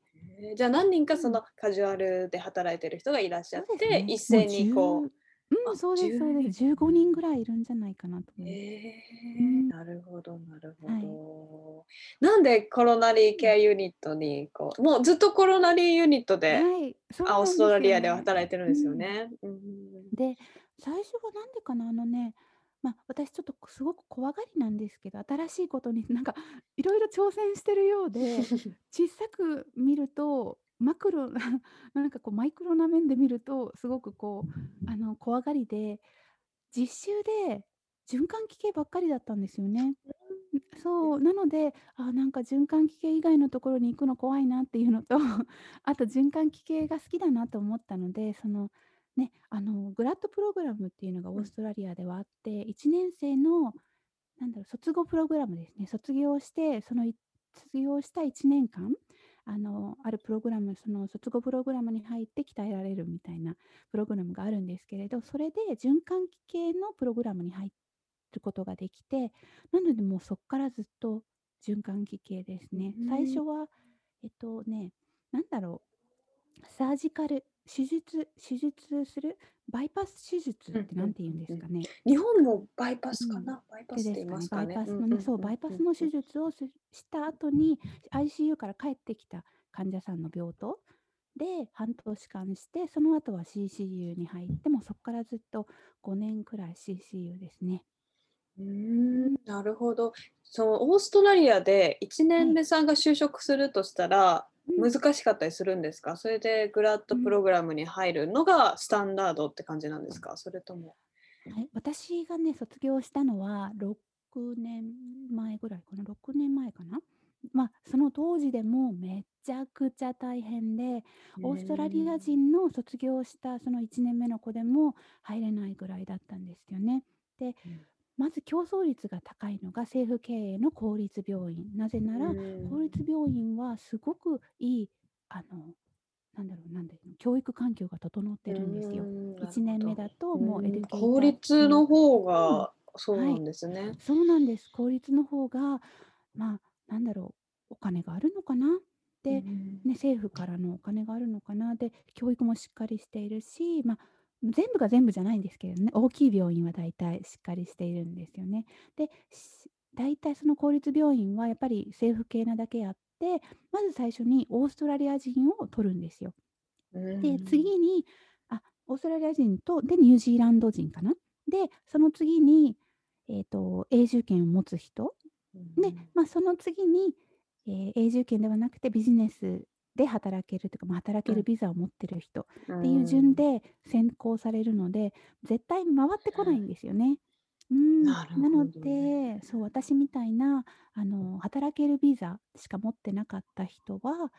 [SPEAKER 3] じゃあ何人かそのカジュアルで働いてる人がいらっしゃって、ね、一斉にこう
[SPEAKER 2] うん、そうですそうです。15人ぐらいいるんじゃないかなと思います。
[SPEAKER 3] えうん。なるほどなるほはい。ど。なんでコロナリーケアユニットにこう、もうずっとコロナリーユニットで、
[SPEAKER 2] はい、そう
[SPEAKER 3] あ、オーストラリアで働いてるんですよ
[SPEAKER 2] ん。
[SPEAKER 3] ね。
[SPEAKER 2] うん。で、最初はなんでかな、あのね、ま、私ちょっとすごく怖がりなんですけど、新しいことになんかいろいろ挑戦してるようで、小さく見るとマクロ なんかこうマイクロな面で見るとすごくこうあの怖がりで実習で循環器系ばっかりだったんですよね。そうなのであなんか循環器系以外のところに行くの怖いなっていうのと あと循環器系が好きだなと思ったのでそのねあのグラッドプログラムっていうのがオーストラリアではあって1年生のなんだろう卒業プログラムですね。卒業してその卒業した1年間あの、あるプログラム、その卒業プログラムに入って鍛えられるみたいなプログラムがあるんですけれど、それで循環器系のプログラムに入ることができて、なのでもうそこからずっと循環器系ですね。最初は、えっとね、なんだろう、サージカル手術手術するバイパス手術っ
[SPEAKER 3] うんうん
[SPEAKER 2] て何て言うんですかね。
[SPEAKER 3] 日本もバイパスか
[SPEAKER 2] うん。
[SPEAKER 3] な？バイパ
[SPEAKER 2] で
[SPEAKER 3] スって言い
[SPEAKER 2] ですかね、
[SPEAKER 3] ますかね。
[SPEAKER 2] バイパ
[SPEAKER 3] うんうん
[SPEAKER 2] スのねそう、
[SPEAKER 3] うん
[SPEAKER 2] バイパ
[SPEAKER 3] うんうん。
[SPEAKER 2] スの手術をすした後に ICU から帰ってきた患者さんの病棟で半年間して、その後は CCU に入って、もうそっからずっと5年くらい CCU ですね。
[SPEAKER 3] う
[SPEAKER 2] ん。
[SPEAKER 3] ん、なるほど。そのオーストラリアで1
[SPEAKER 2] はい。
[SPEAKER 3] 年目さんが就職するとしたら、
[SPEAKER 2] うん。
[SPEAKER 3] 難しかったりするんですか？それでグラッドプ
[SPEAKER 2] うん。
[SPEAKER 3] ログラムに入るのがスタンダードって感じなんですか？それとも
[SPEAKER 2] はい、私がね、卒業したのは6年前ぐらいかな、6年前かな？ま、その当時でもめちゃくちゃ大変で、
[SPEAKER 3] へ
[SPEAKER 2] オーストラリア
[SPEAKER 3] え。
[SPEAKER 2] 人の卒業したその1年目の子でも入れないぐらいだったんですよね。で、
[SPEAKER 3] うん。
[SPEAKER 2] まず競争率が高いのが政府経営の公立病院。なぜな
[SPEAKER 3] う
[SPEAKER 2] ら、
[SPEAKER 3] ー
[SPEAKER 2] 公立
[SPEAKER 3] ん。
[SPEAKER 2] 病院はすごくいい、あの、なんだろう、なんだろう、教育環境が整っ
[SPEAKER 3] う
[SPEAKER 2] てるんですよ。
[SPEAKER 3] ーん、なる
[SPEAKER 2] 1年目。だと
[SPEAKER 3] う
[SPEAKER 2] もうエデュケー
[SPEAKER 3] 公
[SPEAKER 2] ター
[SPEAKER 3] 立の方
[SPEAKER 2] うん。
[SPEAKER 3] がそうな
[SPEAKER 2] はい。
[SPEAKER 3] んですね。
[SPEAKER 2] そうなんです。公立の方が、まあ、なんだろう、お金があるのかな？
[SPEAKER 3] う
[SPEAKER 2] で、
[SPEAKER 3] ん。
[SPEAKER 2] ね、政府からのお金があるのかな？で、教育もしっかりしているし、ま、全部が全部じゃないんですけどね、大きい病院は大体しっかりしているんですよね。で、し大体その公立病院はやっぱり政府系なだけあって、まず最初にオーストラリア人を取るんですよ。
[SPEAKER 3] う
[SPEAKER 2] で。次に、あ、オーストラリア人と、で、ニュージーランド人かな。で、その次に、えっと、永住権を持つ人。
[SPEAKER 3] う
[SPEAKER 2] で、
[SPEAKER 3] ん。
[SPEAKER 2] ま、その次に、ええ、永住権ではなくてビジネスで働けるというか、ま、働ける
[SPEAKER 3] うん。
[SPEAKER 2] ビザを持ってる人
[SPEAKER 3] う
[SPEAKER 2] っていう順。で選考されるので、絶対回ってこないんですよね。うーん、
[SPEAKER 3] なる
[SPEAKER 2] なの。で、そう、私みたいな、あの、働けるビザしか持ってなかった人は、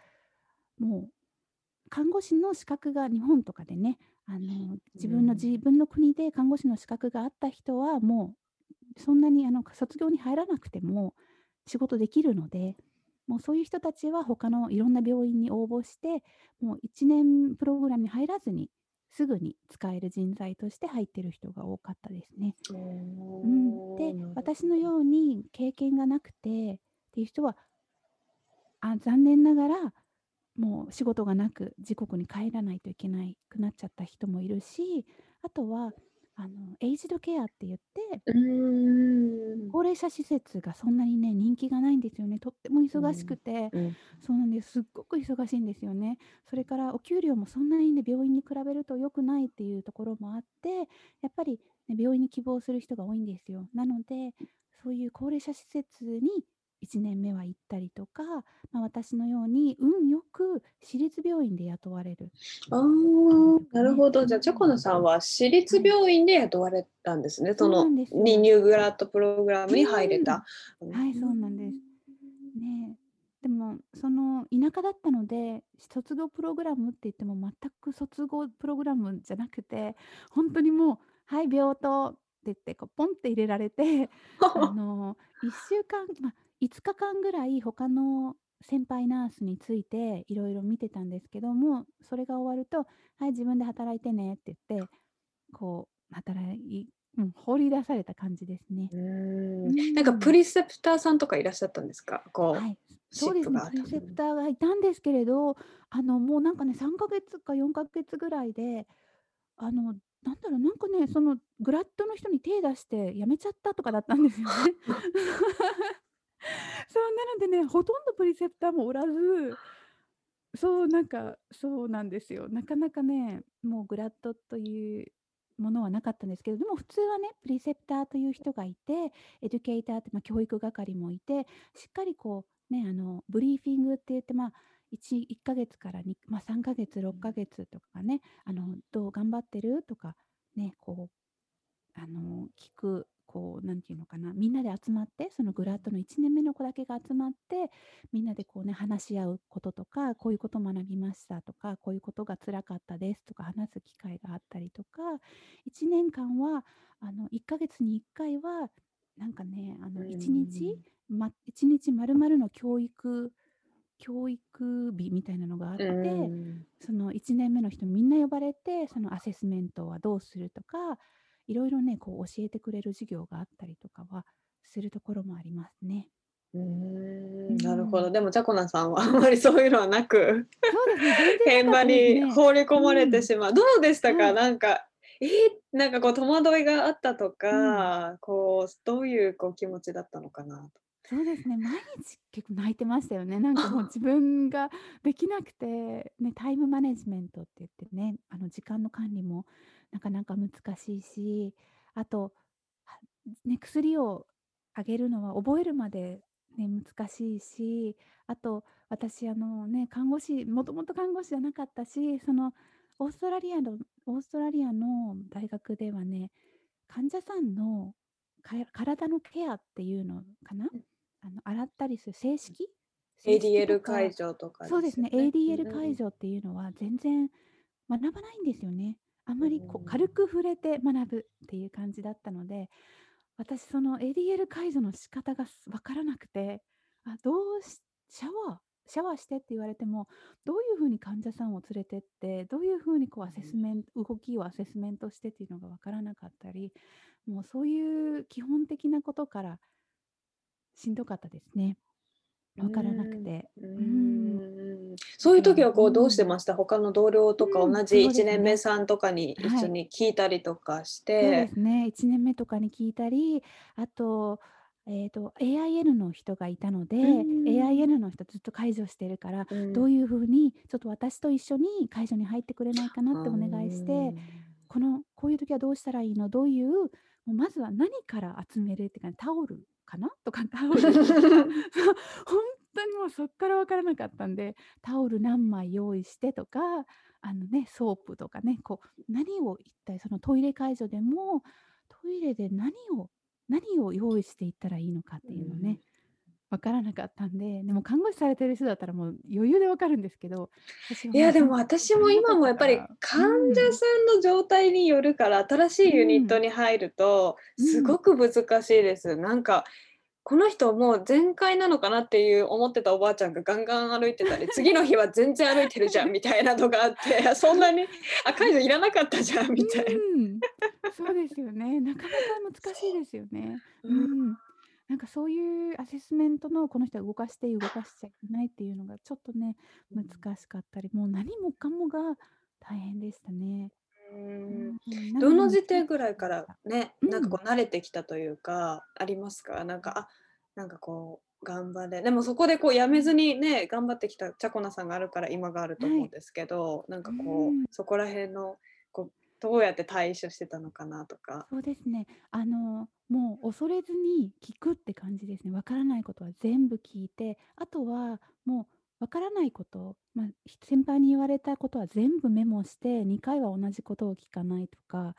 [SPEAKER 2] もう、看護師の資格が日本とかでね、あの、
[SPEAKER 3] う
[SPEAKER 2] 自分の
[SPEAKER 3] ん。
[SPEAKER 2] 自分の国で看護師の資格があった人は、もうそんなにあの、卒業に入らなくても仕事できるので、もうそういう人たちは他のいろんな病院に応募して、もう1年プログラムに入らずに、すぐに使える人材として入ってる人が多かったですね。うん。
[SPEAKER 3] お
[SPEAKER 2] で、私の。ように経験がなくてっていう人はあ、残念ながら、もう仕事がなく自国に帰らないといけないくなっちゃった人もいるし、あとは、あの、エイジドケアって言って。高齢者施設がそんなにね、人気がないんですよね。とっても
[SPEAKER 3] う
[SPEAKER 2] 忙しく
[SPEAKER 3] ん。
[SPEAKER 2] て、
[SPEAKER 3] うん。
[SPEAKER 2] そうなんです。すっごく忙しいんですよね。それからお給料もそんなにね、病院に比べると良くないっていうところもあって、やっぱりね、病院に希望する人が多いんですよ。なので、そういう高齢者施設に1年目は行ったりとか、ま、私のように運よく私立病院で雇われる
[SPEAKER 3] ああ。なるほど。
[SPEAKER 2] う
[SPEAKER 3] じゃあ、ジャコ
[SPEAKER 2] ん。
[SPEAKER 3] ナさんは私立
[SPEAKER 2] はい。
[SPEAKER 3] 病院で雇われたんですね。
[SPEAKER 2] そ
[SPEAKER 3] そうの、
[SPEAKER 2] なんです
[SPEAKER 3] に
[SPEAKER 2] よ。
[SPEAKER 3] ニューグラッドプログラ
[SPEAKER 2] う
[SPEAKER 3] ムに入れ。た。うー
[SPEAKER 2] はい、そうなんです。
[SPEAKER 3] ん。
[SPEAKER 2] ね。でも、その田舎だったので、卒業プログラムって言っても全く卒業プログラムじゃなくて、ほんとにもう、はい、病棟って言って、こうポンって入れられて、あの、1週間、ま、5日間ぐらい他の先輩ナースについていろいろ見てたんですけども、それが終わると、はい、自分で働いてねって言って、こう働いうん、放り出された感じですね。ん
[SPEAKER 3] なんかプ。リセプターさんとかいらっしゃったんですか？こ
[SPEAKER 2] はい、そうですね、
[SPEAKER 3] ッ
[SPEAKER 2] プリセプ
[SPEAKER 3] うん。
[SPEAKER 2] ターがいたんですけれど、あの、もうなんかね、3ヶ月か4ヶ月ぐらいで、あの、なんだろう、なんかね、そのグラッドの人に手出して辞めちゃったとかだったんですよね。そう、なのでね、ほとんどプリセプターもおらず、そう、なんか、そうなんですよ。なかなかね、もうグラッドというものはなかったんですけど、でも普通はね、プリセプターという人がいて、エデュケーターって、ま、教育係もいて、しっかりこう、ね、あの、ブリーフィングって言って、ま、1、1ヶ月からにま、3ヶ月、6ヶ
[SPEAKER 3] うん。
[SPEAKER 2] 月とかね、あの、どう頑張ってる？とか、ね、こう、あの、聞く、こう、なんていうのかな、みんなで集まって、そのグ
[SPEAKER 3] うん。
[SPEAKER 2] ラッドの1年目の子だけが集まって、みんなでこうね、話し合うこととか、こういうこと学びましたとか、こういうことが辛かったですとか話す機会があったりとか、1年間は、あの、1ヶ月に1回は、なんかね、あ
[SPEAKER 3] う
[SPEAKER 2] の、1日、
[SPEAKER 3] ん。
[SPEAKER 2] ま1日丸々の教育教育日みたいなのがあっ
[SPEAKER 3] う
[SPEAKER 2] て、
[SPEAKER 3] ん。
[SPEAKER 2] その1年目の人みんな呼ばれて、そのアセスメントはどうするとか、いろいろね、こう教えてくれる授業があったりとかはするところもありますね。
[SPEAKER 3] うー
[SPEAKER 2] うん
[SPEAKER 3] なるほど。
[SPEAKER 2] ん。
[SPEAKER 3] でも、ジャコナさんは あんまりそういうのはなく、
[SPEAKER 2] そうですね、
[SPEAKER 3] 現場に
[SPEAKER 2] ね。
[SPEAKER 3] 放り込
[SPEAKER 2] う
[SPEAKER 3] まれて
[SPEAKER 2] ん。
[SPEAKER 3] しまう。どうでしたか？
[SPEAKER 2] はい。
[SPEAKER 3] なんか、ええ、なんかこう戸惑いがあったと
[SPEAKER 2] うん。
[SPEAKER 3] か、こう、どういうこう気持ちだったのかなと。
[SPEAKER 2] そうですね、毎日結構泣いてましたよね。なんかもう自分ができなくて、ね、タイムマネジメントって言ってね、あの時間の管理もなかなか難しいし、あと、はね、薬をあげるのは覚えるまでね、難しいし、あと私あのね、看護師もともと看護師じゃなかったし、そのオーストラリアのオーストラリアの大学ではね、患者さんの体のケアっていうのかな？
[SPEAKER 3] うん。
[SPEAKER 2] あの、洗ったりする正式
[SPEAKER 3] ？ADL 介
[SPEAKER 2] か
[SPEAKER 3] 助とか
[SPEAKER 2] そうですね、ADL
[SPEAKER 3] うんうん。
[SPEAKER 2] 介助っていうのは全然学ばないんですよね。あまりこう軽
[SPEAKER 3] ん。
[SPEAKER 2] く触れて学ぶっていう感じだったので、私その ADL 介助の仕方がす分からなくて、あ、どうしシャワーシャワーしてって言われても、どういう風に患者さんを連れてって、どういう風にこうアセスメン動きをアセスメントしてっていうのが分からなかったり、もうそういう基本的なことからしんどかったですね。
[SPEAKER 3] う
[SPEAKER 2] 分からなく
[SPEAKER 3] ーん、う
[SPEAKER 2] て。
[SPEAKER 3] そういう時はこうどうして
[SPEAKER 2] ん。
[SPEAKER 3] ました？他の同僚とか
[SPEAKER 2] うん、
[SPEAKER 3] 同じ
[SPEAKER 2] そうで
[SPEAKER 3] 1年目
[SPEAKER 2] すね。
[SPEAKER 3] さんとかに一
[SPEAKER 2] はい。
[SPEAKER 3] 緒に聞いたりとかし
[SPEAKER 2] そうで
[SPEAKER 3] て
[SPEAKER 2] すね、1年目とかに聞いたり、あと、ええと、AIN の人がいたの
[SPEAKER 3] う
[SPEAKER 2] で、
[SPEAKER 3] ーん。
[SPEAKER 2] AIN の人ずっと介助してるから、
[SPEAKER 3] うん。
[SPEAKER 2] どういう風にちょっと私と一緒に介助に入ってくれないかな
[SPEAKER 3] あ、
[SPEAKER 2] ってお
[SPEAKER 3] うー
[SPEAKER 2] 願いして、
[SPEAKER 3] ん。
[SPEAKER 2] このこういう時はどうしたらいいの？どういう、もうまずは何から集めるってか、タオルかな？とか タオルとか、そう、ほんとにもうそっから分からなかったんで、タオル何枚用意してとか、あのね、ソープとかね、こう何を一体そのトイレ介助でも、トイレで何を何を用意していったらいいのかっ
[SPEAKER 3] う
[SPEAKER 2] ていうのね、
[SPEAKER 3] ん。
[SPEAKER 2] 分からなかったんで、でも看護師されてる人だったらもう余裕で分かるんですけど、
[SPEAKER 3] いや、で
[SPEAKER 2] も
[SPEAKER 3] 私も今もやっぱり患者
[SPEAKER 2] ん。
[SPEAKER 3] さんの状態によるから、新し
[SPEAKER 2] う
[SPEAKER 3] いユニット
[SPEAKER 2] ん。
[SPEAKER 3] に入ると、すご
[SPEAKER 2] うん。
[SPEAKER 3] く難しいです。なんか、この人もう全開なのかなっていう思ってたおばあちゃんがガンガン歩いてたり、次の日は全然歩いてるじゃんみたいなのがあって、そんなに、あ、介助いらなかったじゃんみたいな。
[SPEAKER 2] うーん。そうですよね。なかなか難しいですよね。
[SPEAKER 3] うん。
[SPEAKER 2] うん。なんかそういうアセスメントのこの人は動かしていい、動かしちゃいけないっていうのがちょっとね、
[SPEAKER 3] うん。
[SPEAKER 2] 難しかったり、もう何もかもが大変でしたね。
[SPEAKER 3] う
[SPEAKER 2] ん
[SPEAKER 3] どの時点ぐらいから。ね、
[SPEAKER 2] うん。
[SPEAKER 3] なんかこう慣れてきたというか、ありますか？なんか、あ、なんかこう頑張れでもそこでこう辞めず
[SPEAKER 2] うん。
[SPEAKER 3] にね、頑張ってきたチャコナさんがあるから今があると
[SPEAKER 2] はい。
[SPEAKER 3] 思うんですけど、なん
[SPEAKER 2] う
[SPEAKER 3] かこう、
[SPEAKER 2] ーん。
[SPEAKER 3] そこら辺のこう、どうやって対処してたのかなとか。
[SPEAKER 2] そうですね。あの、もう恐れずに聞くって感じですね。わからないことは全部聞いて、あとはもうわからないこと、ま、あ先輩に言われたことは全部メモして、2回は同じことを聞かないとか、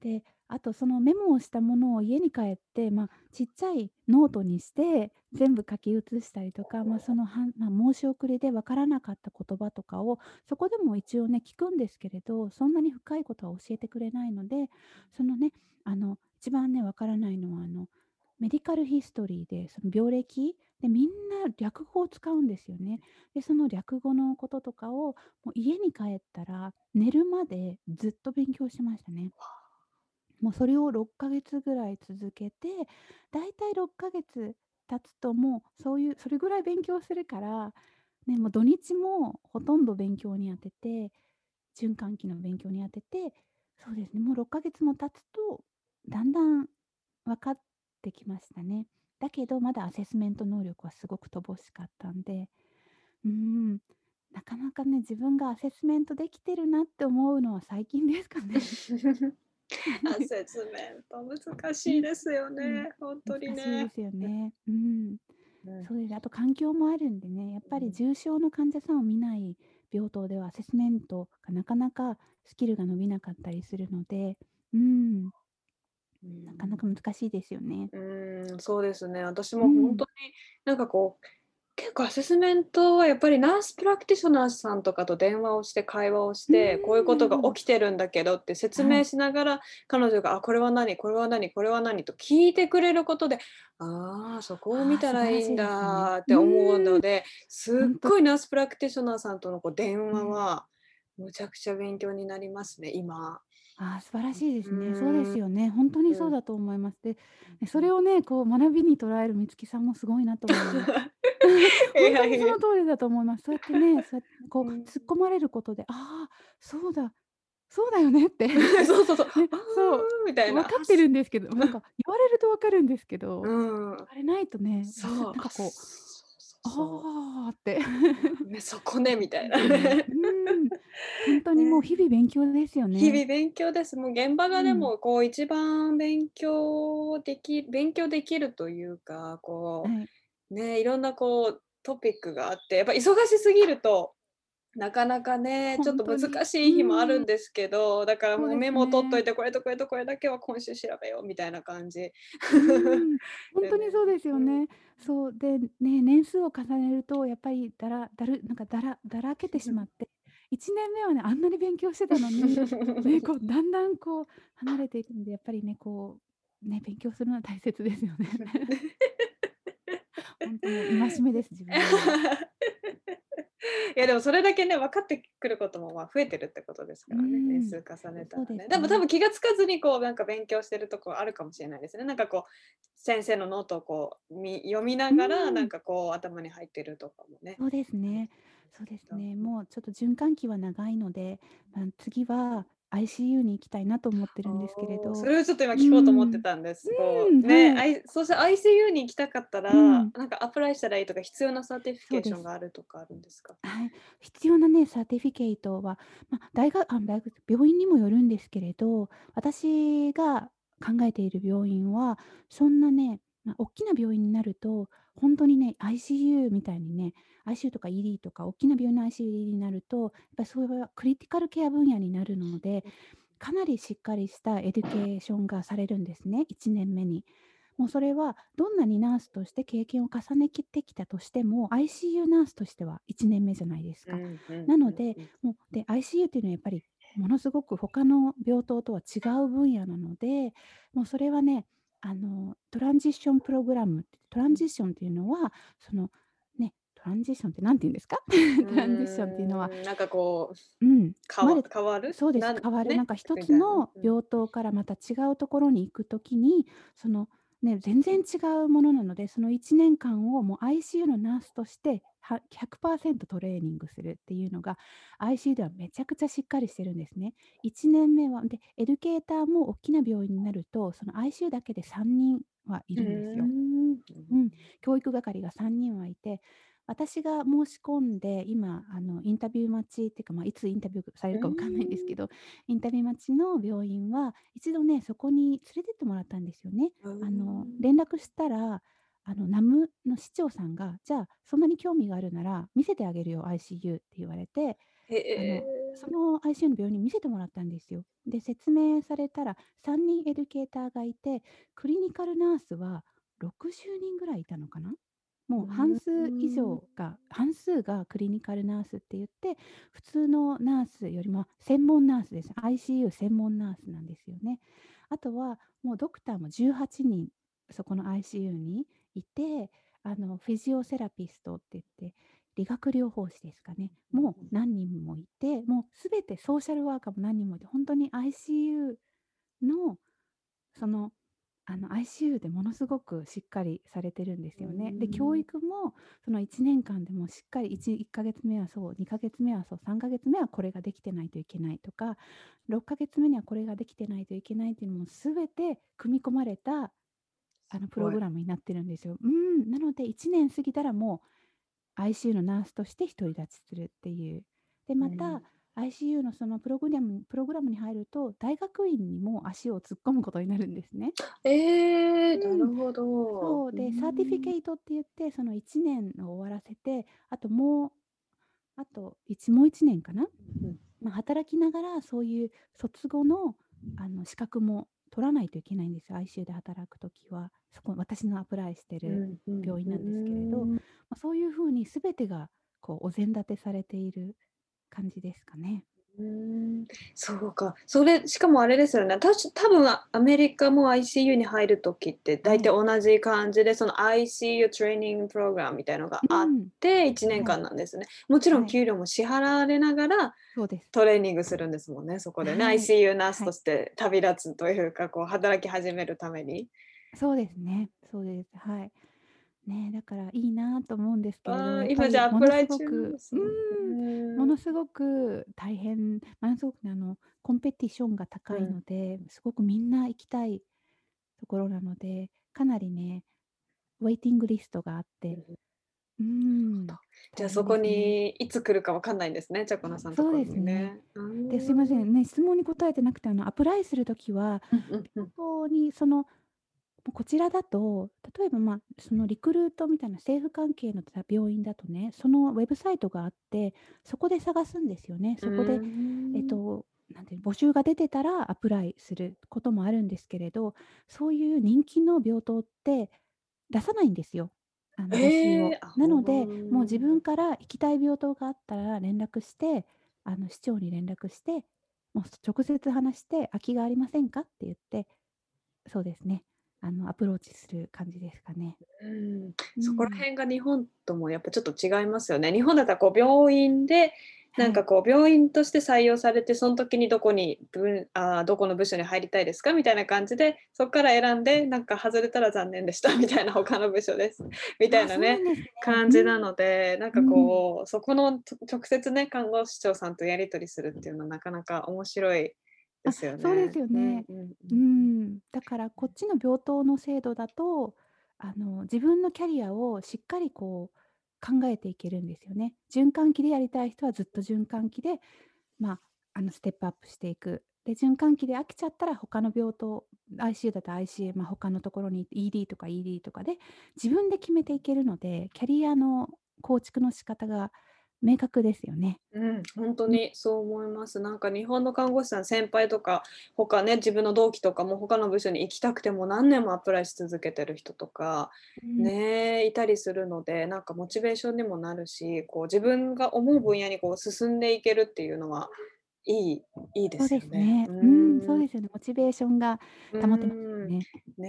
[SPEAKER 2] で、あとそのメモをしたものを家に帰って、まあ、ちっちゃいノートにして全部書き写したりとか、まあ、そのはんま、申し送りで分からなかった言葉とかを、そこでも一応ね、聞くんですけれど、そんなに深いことは教えてくれないので、そのね、あの、一番ね、分からないのはあの、メディカルヒストリーで、その病歴で、みんな略語を使うんですよね。で、その略語のこととかを、もう家に帰ったら寝るまでずっと勉強しましたね。もうそれを6ヶ月ぐらい続けて、だいたい6ヶ月経つともうそういうそれぐらい勉強するから、ね、もう土日もほとんど勉強に当てて、循環器の勉強に当てて、そうですね、もう6ヶ月も経つと、だんだん分かってきましたね。だけど、まだアセスメント能力はすごく乏しかったんで、うーん、なかなかね、自分がアセスメントできてるなって思うのは最近ですかね。
[SPEAKER 3] アセスメント難
[SPEAKER 2] うん、
[SPEAKER 3] しいですよ
[SPEAKER 2] うん。
[SPEAKER 3] ね、ほんとにね。
[SPEAKER 2] 難しいですよね。うん。
[SPEAKER 3] うん。
[SPEAKER 2] そうですね、あと環境もあるんでね、やっぱり
[SPEAKER 3] うん。
[SPEAKER 2] 重症の患者さんを見ない病棟ではアセスメントがなかなかスキルが伸びなかったりするので、うん。なかな
[SPEAKER 3] ん。
[SPEAKER 2] か難しいですよね。
[SPEAKER 3] うーん、そうですね。私
[SPEAKER 2] うん。
[SPEAKER 3] もほんとになんかこう、結構アセスメントはやっぱりナースプラクティショナーさんとかと電話をして会話をして、こういう
[SPEAKER 2] ん、
[SPEAKER 3] ことが。起きてるんだけどって説明
[SPEAKER 2] はい。
[SPEAKER 3] しながら、彼女が、あ、これは何、これは何、これは何と聞いてくれることで、ああ、そこを見たらいいん。だっ
[SPEAKER 2] う
[SPEAKER 3] て思う。ので、すっごいナースプラクティショナーさんとのこう電
[SPEAKER 2] うん。
[SPEAKER 3] 話は、むちゃくちゃ勉強になりますね、今。
[SPEAKER 2] ああ、素晴らしいです
[SPEAKER 3] う
[SPEAKER 2] ね。そうで。すよね。ほんとに
[SPEAKER 3] うん。
[SPEAKER 2] そうだと思います。で、え、そ
[SPEAKER 3] うん。
[SPEAKER 2] れをね、こう学びに捉える美月さんもすごいなと思います。
[SPEAKER 3] い
[SPEAKER 2] ほんとにそ。の通りだと思います。そうやってね、そうやってこう
[SPEAKER 3] うん。
[SPEAKER 2] 突っ込まれることで、ああ、そうだ、そうだよねって、
[SPEAKER 3] そうそうそう。
[SPEAKER 2] ね、
[SPEAKER 3] あ
[SPEAKER 2] そう、
[SPEAKER 3] あ、みたいな。
[SPEAKER 2] 分かってるんですけど、なん
[SPEAKER 3] うん。
[SPEAKER 2] か 言われると分かるんですけ
[SPEAKER 3] う
[SPEAKER 2] ど、
[SPEAKER 3] ーん。
[SPEAKER 2] れないとね、
[SPEAKER 3] そう、
[SPEAKER 2] なんかこう。ああって。
[SPEAKER 3] うん、ね、そこね、みたいな
[SPEAKER 2] ね。
[SPEAKER 3] ね。
[SPEAKER 2] うーん。ほんとにもう
[SPEAKER 3] ね。
[SPEAKER 2] 日々勉強ですよね。
[SPEAKER 3] 日々勉強です。もう現場がで
[SPEAKER 2] うん。
[SPEAKER 3] もこう一番勉強でき勉強できるというか、こ
[SPEAKER 2] はい。
[SPEAKER 3] う、ね、いろんなこうトピックがあって、やっぱ忙しすぎると、なかなかね、ちょっと。難し
[SPEAKER 2] う
[SPEAKER 3] い日もある
[SPEAKER 2] ーん。
[SPEAKER 3] んですけど、だからもうメモ取っとい
[SPEAKER 2] ね。
[SPEAKER 3] て、これとこれとこれだけは今週調べようみたいな感じ。
[SPEAKER 2] うーん、ほん
[SPEAKER 3] でね、
[SPEAKER 2] とにそうですよ
[SPEAKER 3] うん。
[SPEAKER 2] ね。そう、で、ね、年数を重ねるとやっぱりだらだるなんかだらだらけてしまって、1年目はね、あんなに勉強してたのに、ね、こうだんだんこう離れていくんで、やっぱりね、こう、ね、勉強するのは大切ですよね。ほんともう戒めです、自分。
[SPEAKER 3] いやでもそれだけね、分かってくることも、ま、増えてるってことですからね、年
[SPEAKER 2] ん。
[SPEAKER 3] 数重ねたらね。でも多。分気が付かずにこうなんか勉強してるとこあるかもしれないですね。なんかこう、先生のノートをこう、み読みながら、なん
[SPEAKER 2] ん。
[SPEAKER 3] かこう頭に入ってるとかもね、
[SPEAKER 2] そうですね。そうです
[SPEAKER 3] と。
[SPEAKER 2] ね。もうちょっと循環器は長いので、ま、次は ICU に行きたいなと思ってるんですけれ
[SPEAKER 3] おお、そ
[SPEAKER 2] ど。
[SPEAKER 3] れをちょっと今聞こうと思って
[SPEAKER 2] ん。
[SPEAKER 3] たんです。
[SPEAKER 2] うーん、
[SPEAKER 3] ね、
[SPEAKER 2] はい。
[SPEAKER 3] そして ICU に行きたかったら、
[SPEAKER 2] うん。
[SPEAKER 3] なんか apply したらいいとか、必要なサーティフィケーション。があるとかあるんですか？
[SPEAKER 2] はい。必要なね、 certificate は、ま、大があ、大学病院にもよるんですけれど、私が考えている病院は、そんなね、ま、おっきな病院になると、ほんとにね、ICU みたいにね、ICU とか ED とかおっきな病院の ICU、になると、やっぱそれは critical care 分野になるので、かなりしっかりした education がされるんですね、1年目に。もうそれはどんなにナースとして経験を重ねてきたとしても、ICU ナースとしては1年目じゃないですか。
[SPEAKER 3] うん、ふん
[SPEAKER 2] なので。もう、で、ICU っていうのはやっぱりものすごく他の病棟とは違う分野なので、もうそれはね、あの、 transition program、
[SPEAKER 3] うん。
[SPEAKER 2] transition っていうのは、その、ね、 transition って何て言うんですか？
[SPEAKER 3] う
[SPEAKER 2] transition っていうのは
[SPEAKER 3] なんかこう、
[SPEAKER 2] うん、
[SPEAKER 3] かわ変わる？
[SPEAKER 2] そうです、変わる。なん
[SPEAKER 3] ね、
[SPEAKER 2] か一つの
[SPEAKER 3] うん。
[SPEAKER 2] 病棟からまた違うところに行く時に、その、ね、全然違うものなので、その1年間をもう ICU のナースとして、は100%トレーニングするっていうのが、ICU ではめちゃくちゃしっかりしてるんですね。1年目はで、エデュケーターもおっきな病院になると、その ICU だけで3人はいるんですよ。
[SPEAKER 3] ん。
[SPEAKER 2] うん、教育係が3人はいて、私が申し込んで、今あのインタビュー待ちっていうか、ま、いつインタビューされるか分かんないんですけ
[SPEAKER 3] ん。
[SPEAKER 2] ど、インタビュー待ちの病院は、一度ね、そこに連れてってもらったんですよね。あの、
[SPEAKER 3] ん。
[SPEAKER 2] 連絡したら、あの、NAM の市長さんが、じゃあ、そんなに興味があるなら見せてあげるよ、ICU って言われて、
[SPEAKER 3] へ
[SPEAKER 2] あの、そ
[SPEAKER 3] え。
[SPEAKER 2] の ICU の病院に見せてもらったんですよ。で、説明されたら、3人エデュケーターがいて、クリニカルナースは60人ぐらいいたのかな？もう半数以
[SPEAKER 3] ん。
[SPEAKER 2] 上が半数がクリニカルナースって言って、普通のナースよりも専門ナースです。ICU 専門ナースなんですよね。あとは、もうドクターも18人、そこの ICU にいて、あの、フィジオセラピストって言って、理学療法士ですかね、もう何人もいて、もう全てソーシャルワーカーも何人もいて、ほんとに ICU の、その、あの、ICU でものすごくしっかりされてるんですよね。で、教
[SPEAKER 3] ん。
[SPEAKER 2] 育もその1年間でもしっかり、1、1か月目はそう、2か月目はそう、3か月目はこれができてないといけないとか、6か月目にはこれができてないといけないっていうのも全て組み込まれた、あの、プロ。グラムになってるんですよ。うーん、なので1年過ぎたらもう ICU のナースとして独り立ちするっていう。で、また、
[SPEAKER 3] うん。
[SPEAKER 2] ICU のそのプログリャムプログラムに入ると、大学院にも足を突っ込むことになるんですね。
[SPEAKER 3] ええ、な
[SPEAKER 2] うん。
[SPEAKER 3] るほど。
[SPEAKER 2] そう、
[SPEAKER 3] ふー
[SPEAKER 2] で、サーティフィ
[SPEAKER 3] ん。
[SPEAKER 2] ケイトって言って、その1年を終わらせて、あともう、あと、いちもう1年かな？
[SPEAKER 3] うん。
[SPEAKER 2] ま、働きながらそういう卒後の、あの、資格も取らないといけないんですよ、ICU で働く時は。そこ、私のアプライしてる病院なんですけれど。ま、そういう風に全てがこうお膳立てされている感じですかね。
[SPEAKER 3] うーん、そうか。それ、しかもあれですよね。たし多分アメリカも ICU に入る時って大体
[SPEAKER 2] はい。
[SPEAKER 3] 同じ感じで、その ICU トレーニングプログラムみたいのがあっ
[SPEAKER 2] うん。
[SPEAKER 3] て、1年
[SPEAKER 2] はい。
[SPEAKER 3] 間なんですね。もちろん
[SPEAKER 2] はい。
[SPEAKER 3] 給料も支払われながら。トレーニングするんですもんね、そこでね。
[SPEAKER 2] はい。
[SPEAKER 3] ICU ナース
[SPEAKER 2] はい。
[SPEAKER 3] として旅立つというか、こう働き始めるために。
[SPEAKER 2] そうですね。そうです。はい。ね、だからいいなと思うんですけれど、
[SPEAKER 3] 今じゃあアプライ中
[SPEAKER 2] うん、も。のすごく大変、ものすごくね、あの、コンペティションが高い
[SPEAKER 3] うん。
[SPEAKER 2] ので、すごくみんな行きたいところなので、かなりね、ウェイティングリストがあって、
[SPEAKER 3] うんじゃあそこ。にいつ来るかわかんないんですね、ジャコナさんと
[SPEAKER 2] そう
[SPEAKER 3] ころ
[SPEAKER 2] ですね。で、すいませ
[SPEAKER 3] ーん。
[SPEAKER 2] んね、質問に答えてなくて、あの、アプライするときは、
[SPEAKER 3] うんうんうん。
[SPEAKER 2] 本当にそのこちらだと、例えば、まあ、そのリクルートみたいな政府関係のた病院だとね、そのウェブサイトがあって、そこで探すんですよね。そこで、えっ
[SPEAKER 3] ん。
[SPEAKER 2] と、なんて募集が出てたらアプライすることもあるんですけれど、そういう人気の病棟って出さないんですよ、あの、募集を。な
[SPEAKER 3] ほ
[SPEAKER 2] ので、もう自分
[SPEAKER 3] ん。
[SPEAKER 2] から行きたい病棟があったら連絡して、あの、市長に連絡して、もう直接話して、空きがありませんかって言ってそうですね。あの、アプローチする感じですかね。
[SPEAKER 3] うん、そこら
[SPEAKER 2] うん。
[SPEAKER 3] 辺が日本ともやっぱちょっと違いますよね。日本だったらこう病院で、なんか
[SPEAKER 2] はい。
[SPEAKER 3] こう病院として採用されて、その時にどこにぶんああ、どこの部署に入りたいですかみたいな感じで、そっから選んで、なんか外れたら残念でしたみたいな他の部署です。みたい
[SPEAKER 2] あ、
[SPEAKER 3] なね、
[SPEAKER 2] ね。
[SPEAKER 3] 感じな
[SPEAKER 2] うん。
[SPEAKER 3] ので、なんか
[SPEAKER 2] うん。
[SPEAKER 3] こう、そこのと直接ね、看護師長さんとやり取りするっていうのはなかなか面白いで
[SPEAKER 2] あ、
[SPEAKER 3] すよ
[SPEAKER 2] そうで
[SPEAKER 3] ね。
[SPEAKER 2] すよね。
[SPEAKER 3] うんうん。
[SPEAKER 2] だからこっちの病棟の制度だと、あの、自分のキャリアをしっかりこう考えていけるんですよね。循環器でやりたい人はずっと循環器で、まあ、あの、ステップアップしていく。で、循環器で飽きちゃったら他の病棟、ICU だったら ICU、まあ、他のところに ED とか ED とかで自分で決めていけるので、キャリアの構築の仕方が明確ですよね。
[SPEAKER 3] うん、本当
[SPEAKER 2] うん。
[SPEAKER 3] にそう思います。なんか日本の看護師さん、先輩とか、他ね、自分の同期とかも他の部署に行きたくても何年もアプライし続けてる人とか、
[SPEAKER 2] うん。
[SPEAKER 3] ね、いたりするので、なんかモチベーションにもなるし、こう自分が思う分野にこう進んでいけるっていうのはいいいいで
[SPEAKER 2] そう
[SPEAKER 3] すよね。
[SPEAKER 2] ですね。
[SPEAKER 3] う
[SPEAKER 2] うん、そう。ですよね。モチベーションが
[SPEAKER 3] う
[SPEAKER 2] 保てますね。
[SPEAKER 3] ね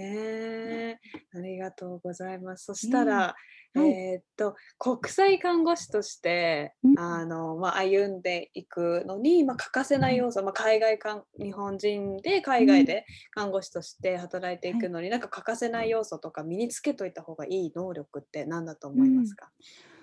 [SPEAKER 3] え、ありがとうございます。そした
[SPEAKER 2] ね
[SPEAKER 3] ら、
[SPEAKER 2] え。はい。
[SPEAKER 3] えっと、国際看護師として、
[SPEAKER 2] うん。
[SPEAKER 3] あの、まあ、歩んでいくのに、まあ、欠かせない
[SPEAKER 2] はい。
[SPEAKER 3] 要素、まあ、海外かん日本人で
[SPEAKER 2] うん。
[SPEAKER 3] 海外で看護師として働いてい
[SPEAKER 2] はい。
[SPEAKER 3] くのに、なんか欠かせない要素とか身につけといた方がいい能力って何だと
[SPEAKER 2] うん。
[SPEAKER 3] 思いますか？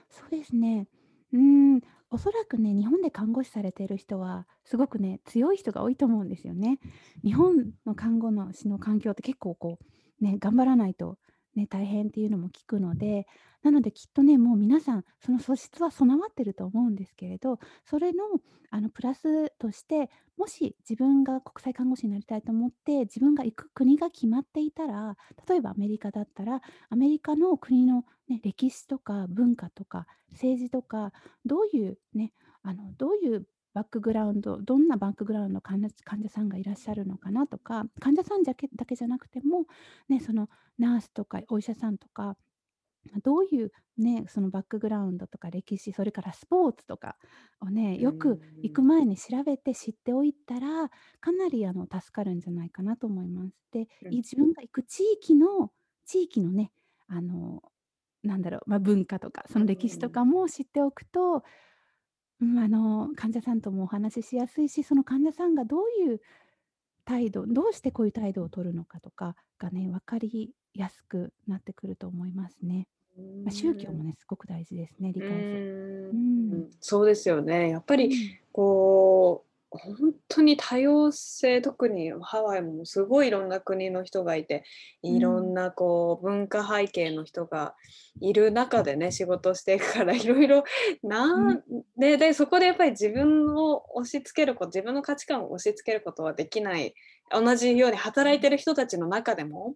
[SPEAKER 2] そうですね。うーん、おそらくね、日本で看護師されている人は、すごくね、強い人が多いと思うんですよね。日本の看護の師の環境って結構こう、ね、頑張らないと、ね、大変っていうのも聞くので、なのできっとね、もう皆さん、その素質は備わってると思うんですけれど、それの、あの、プラスとして、もし自分が国際看護師になりたいと思って、自分が行く国が決まっていたら、例えばアメリカだったら、アメリカの国の、ね、歴史とか文化とか政治とか、どういうね、あの、どういうバックグラウンド、どんなバックグラウンドの患者患者さんがいらっしゃるのかなとか、患者さんじゃけだけじゃなくても、ね、そのナースとかお医者さんとか、どういうね、そのバックグラウンドとか歴史、それからスポーツとかをね、
[SPEAKER 3] う
[SPEAKER 2] よく行く
[SPEAKER 3] ん。
[SPEAKER 2] 前に調べて知っておいたら、かなりあの助かるんじゃないかなと思います。で。自分が行く地域の地域のね、あの、なんだろう、まあ、文化とか、そ
[SPEAKER 3] う
[SPEAKER 2] の歴史と
[SPEAKER 3] ん。
[SPEAKER 2] かも知っておくと、うん、あの、患者さんともお話ししやすいし、その患者さんがどういう態度どうしてこういう態度を取るのかとかがね、分かりやすくなってくると思いますね。ま、宗教も
[SPEAKER 3] ん。
[SPEAKER 2] ね、すごく大事ですね、理
[SPEAKER 3] う
[SPEAKER 2] 解する。うん。
[SPEAKER 3] うん、そうですよね。やっぱり
[SPEAKER 2] うん。
[SPEAKER 3] こう、ほんとに多様性、特にハワイもすごいいろんな国の人がいて、
[SPEAKER 2] うん。
[SPEAKER 3] いろんなこう文化背景の人がいる中でね、仕事していくから 色々
[SPEAKER 2] うん。
[SPEAKER 3] なんでで、そこでやっぱり自分を押し付けるこ自分の価値観を押し付けることはできない、同じように働いてる人たちの中でも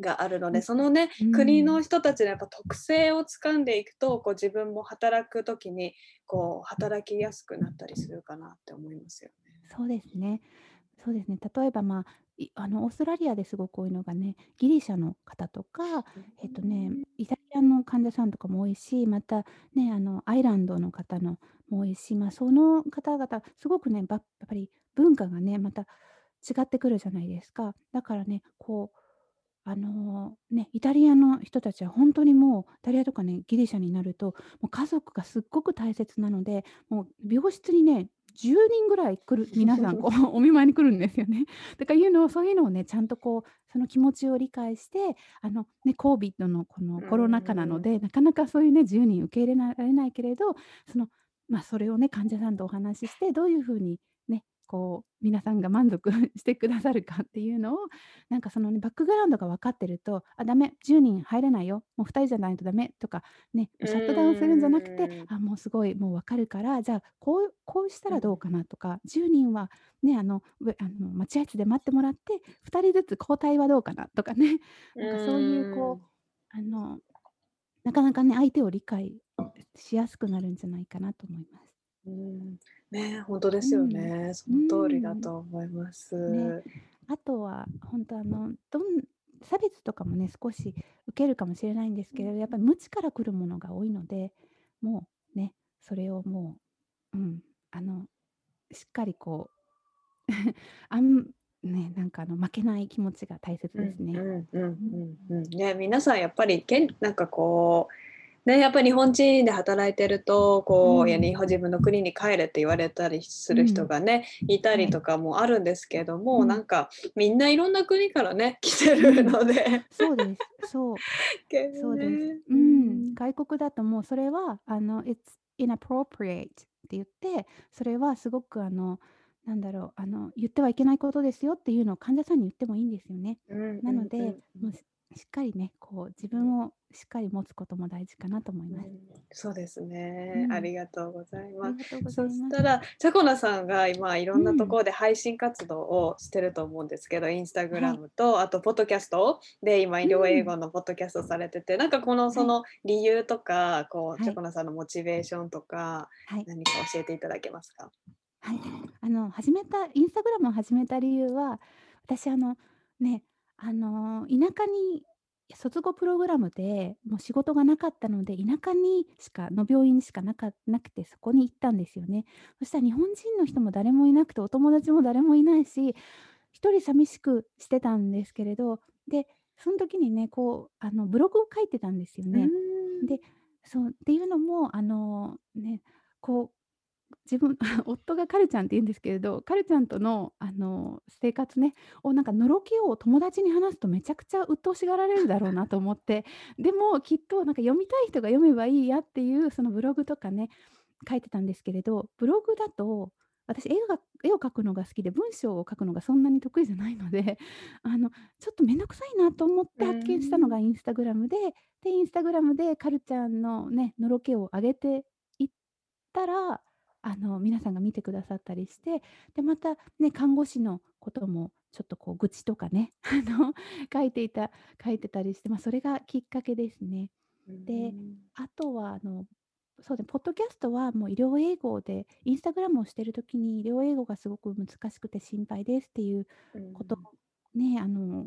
[SPEAKER 3] があるので、
[SPEAKER 2] うん。
[SPEAKER 3] そのね、
[SPEAKER 2] うん。
[SPEAKER 3] 国の人たちのやっぱ特性を掴んでいくと、こう自分も働く時に、こう働きやすくなったりするかなって思いますよね。
[SPEAKER 2] そうですね。そうですね。例えば、まあ、いあの、オーストラリアですごく多いのがね、ギリシャの方とか、えっとね、
[SPEAKER 3] ん。
[SPEAKER 2] イタリアの患者さんとかも多いし、またね、あの、アイランドの方の、も多いし、まあ、その方々すごくね、ばやっぱり文化がね、また違ってくるじゃないですか。だからね、こう、あの、ね、イタリアの人たちは本当にもうイタリアとかね、ギリシャになると、もう家族がすっごく大切なので、もう病室にね、10人ぐらい来る 皆さんこう お見舞いに来るんですよね。だからいうのをそういうのをね、ちゃんとこう、その気持ちを理解して、あの、ね、コービッドのこの
[SPEAKER 3] う
[SPEAKER 2] コロナ禍なの
[SPEAKER 3] ん。
[SPEAKER 2] で、なかなかそういうね、10人受け入れられないけれど、その、ま、それをね、患者さんとお話しして、どういう風にね、こう皆さんが満足してくださるかっていうのを、なんかそのね、バックグラウンドが分かってると、あ、ダメ、10人入れないよ、もう2人じゃないとダメとか、ね、シャットダウンするんじゃなくて。あ、もうすごいもう分かるから、じゃあ、こうこうした
[SPEAKER 3] うん。
[SPEAKER 2] らどうかなとか、10人はね、あの、うあの、待合室で待ってもらって、2人ずつ交代はどうかなとかね、
[SPEAKER 3] う
[SPEAKER 2] なんかそういう。こう、あの、なかなかね、相手を理解しやすくなるんじゃないかなと思います。
[SPEAKER 3] うーん。ね、ほんとですよ
[SPEAKER 2] うん。
[SPEAKER 3] ね。そ
[SPEAKER 2] う
[SPEAKER 3] の通りだ
[SPEAKER 2] ん。
[SPEAKER 3] と思いま
[SPEAKER 2] ね、
[SPEAKER 3] す。
[SPEAKER 2] あとは本当あの、どん差別とかもね、少し受けるかもしれないんですけれど、やっぱり無知から来るものが多いので、もうね、それをもう、うん、あの、しっかりこう、あんね、なんかあの負けない気持ちが大切ですね。
[SPEAKER 3] んうん
[SPEAKER 2] うん。
[SPEAKER 3] うんうん。ね、皆さんやっぱりけんなんかこう、ね、やっぱ日本人で働いてると、こう、
[SPEAKER 2] うん。
[SPEAKER 3] 日本自分の国に帰れって言われたりする人
[SPEAKER 2] うん。
[SPEAKER 3] がね、いた
[SPEAKER 2] はい。
[SPEAKER 3] りとかもあるんですけども、な
[SPEAKER 2] うん。
[SPEAKER 3] んかみんないろんな国からね、来てる
[SPEAKER 2] うん。
[SPEAKER 3] ので。
[SPEAKER 2] そうです。そう。
[SPEAKER 3] けど
[SPEAKER 2] そうです。
[SPEAKER 3] ね、
[SPEAKER 2] う
[SPEAKER 3] う
[SPEAKER 2] ん。
[SPEAKER 3] ん。
[SPEAKER 2] 外国だともうそれはあの、It's inappropriate って言って、それはすごくあの、なんだろう、あの、言ってはいけないことですよっていうのを患者さんに言ってもいいんですよね。
[SPEAKER 3] うんうんう
[SPEAKER 2] なので、
[SPEAKER 3] んうん。
[SPEAKER 2] もうししっかりね、こう自
[SPEAKER 3] うん。
[SPEAKER 2] 分をしっかり持つことも大事かなと思います。
[SPEAKER 3] うん、そうですね。あ
[SPEAKER 2] うん。
[SPEAKER 3] りがとうございます。
[SPEAKER 2] ありがとうござ
[SPEAKER 3] そ
[SPEAKER 2] います。
[SPEAKER 3] したら、チャコナさんが今いろんなと
[SPEAKER 2] うん。
[SPEAKER 3] ころで配信活動をしてると思うんですけど、インスタグ
[SPEAKER 2] はい。
[SPEAKER 3] ラムと、あとポッドキャストで今医
[SPEAKER 2] う
[SPEAKER 3] 療英
[SPEAKER 2] ん。
[SPEAKER 3] 語のポッドキャストされてて、なんかこの
[SPEAKER 2] はい。
[SPEAKER 3] その理由とか、こう
[SPEAKER 2] はい。
[SPEAKER 3] チャコナさんのモチベーションとか、
[SPEAKER 2] はい。
[SPEAKER 3] 何か教えていただけますか？
[SPEAKER 2] はい。あの、始めたインスタグラムを始めた理由は、私あの、ね、あの、田舎に卒業プログラムで、もう仕事がなかったので、田舎にしかの病院にしかなかなくて、そこに行ったんですよね。そしたら日本人の人も誰もいなくて、お友達も誰もいないし、一人寂しくしてたんですけれど、で、その時にね、こう、あの、ブログを書いてたんですよね。
[SPEAKER 3] ん。
[SPEAKER 2] で、そう、っていうのも、あの、ね、こう自分 夫がカルちゃんって言うんですけれど、カルちゃんとの、あの、生活ね、をなんかのろけを友達に話すとめちゃくちゃ鬱陶しがられるだろうなと思って、でもきっとなんか読みたい人が読めばいいやっていうそのブログとかね、書いてたんですけれど、ブログだと、私絵が絵を描くのが好きで、文章を書くのがそんなに得意じゃないので、あの、ちょっとめんどくさいなと思って発見したの
[SPEAKER 3] ん。
[SPEAKER 2] がインスタグラムで、で、インスタグラムでカルちゃんのね、のろけを上げていったら、あの、皆さんが見てくださったりして、で、またね、看護師のこともちょっとこう愚痴とかね、あの、書いていた書いてたりして、ま、それがきっかけですね。で、
[SPEAKER 3] ん。
[SPEAKER 2] あとはあの、そうで、ポッドキャストはもう医療英語で、インスタグラムをしてる時に医療英語がすごく難しくて心配ですっていうこと
[SPEAKER 3] ん。
[SPEAKER 2] ね、あの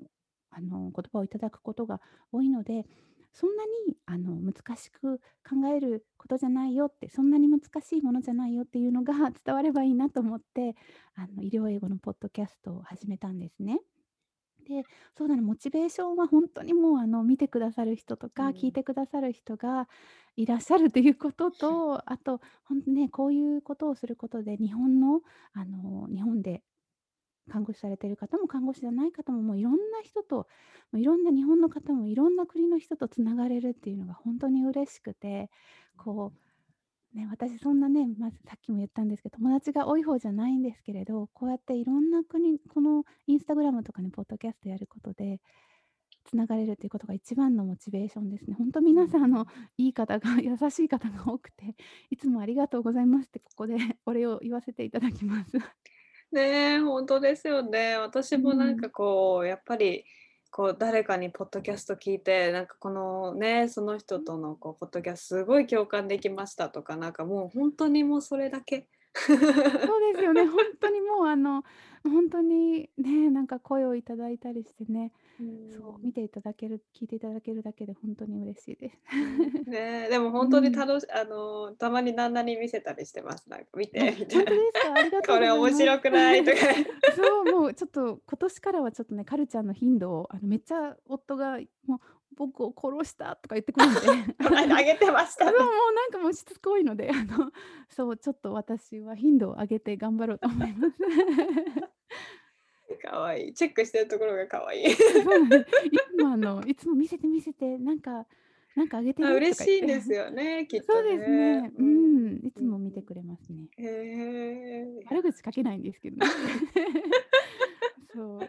[SPEAKER 2] あの、言葉をいただくことが多いので、そんなにあの難しく考えることじゃないよって、そんなに難しいものじゃないよっていうのが 伝わればいいなと思って、あの医療英語のポッドキャストを始めたんですね。で、そうなの、モチベーションは本当にもうあの見てくださる人とか、聞い
[SPEAKER 3] うん。
[SPEAKER 2] てくださる人がいらっしゃるということと、あと、ほんとね、こういうことをすることで、日本のあの、日本で看護師されてる方も看護師じゃない方も、もういろんな人と、いろんな日本の方もいろんな国の人とつながれるっていうのが本当に嬉しくて、こう、ね、私そんなね、まずさっきも言ったんですけど、友達が多い方じゃないんですけれど、こうやっていろんな国このインスタグラムとかね、ポッドキャストやることで、つながれるっていうことが一番のモチベーションですね。本当
[SPEAKER 3] う
[SPEAKER 2] 皆さん、あの、
[SPEAKER 3] ん。
[SPEAKER 2] いい方が優しい方が多くて、いつもありがとうございますってここでお礼を言わせていただきます。
[SPEAKER 3] ねえ、ほんとですよね。私
[SPEAKER 2] うん。
[SPEAKER 3] もなんかこう、やっぱり、こう誰かにポッドキャスト聞いて、なんかこのね、その人とのこうポッドキャストすごい共感できましたとか、なんかもうほんとにもうそれだけ。
[SPEAKER 2] そうですよね。本当にもう、あの、本当にね、なんか声をいただいたりしてね、そう見ていただける聞いていただけるだけで本当に嬉しいです。
[SPEAKER 3] ね、でも
[SPEAKER 2] う
[SPEAKER 3] 本当に
[SPEAKER 2] ん。
[SPEAKER 3] 楽しあの、たまに旦那に見せたりしてます。なんか見
[SPEAKER 2] あ、
[SPEAKER 3] てみたいな。
[SPEAKER 2] 本当ですか？ありがとう
[SPEAKER 3] これ。面白くないとか。
[SPEAKER 2] そう、もうちょっと今年からはちょっとね、カルちゃんの頻度をあのめっちゃ夫がもう僕を殺したとか言ってくるので、
[SPEAKER 3] この間あげてましたね。
[SPEAKER 2] うなんかもうしつこいので、あの、そう、ちょっと私は頻度を上げて頑張ろうと思います。
[SPEAKER 3] 可愛いチェックしてるところが可愛い。
[SPEAKER 2] あ、そうなんです。いつもあの、いつも見せて見せて、なんかなんかあげて。
[SPEAKER 3] 嬉しいんですよね、きっと
[SPEAKER 2] そうです
[SPEAKER 3] ね。
[SPEAKER 2] ね。う
[SPEAKER 3] うん。
[SPEAKER 2] ん、いつ
[SPEAKER 3] うん
[SPEAKER 2] も見てくれますね。
[SPEAKER 3] へえ、いや。
[SPEAKER 2] 悪口書けないんですけどね。そう。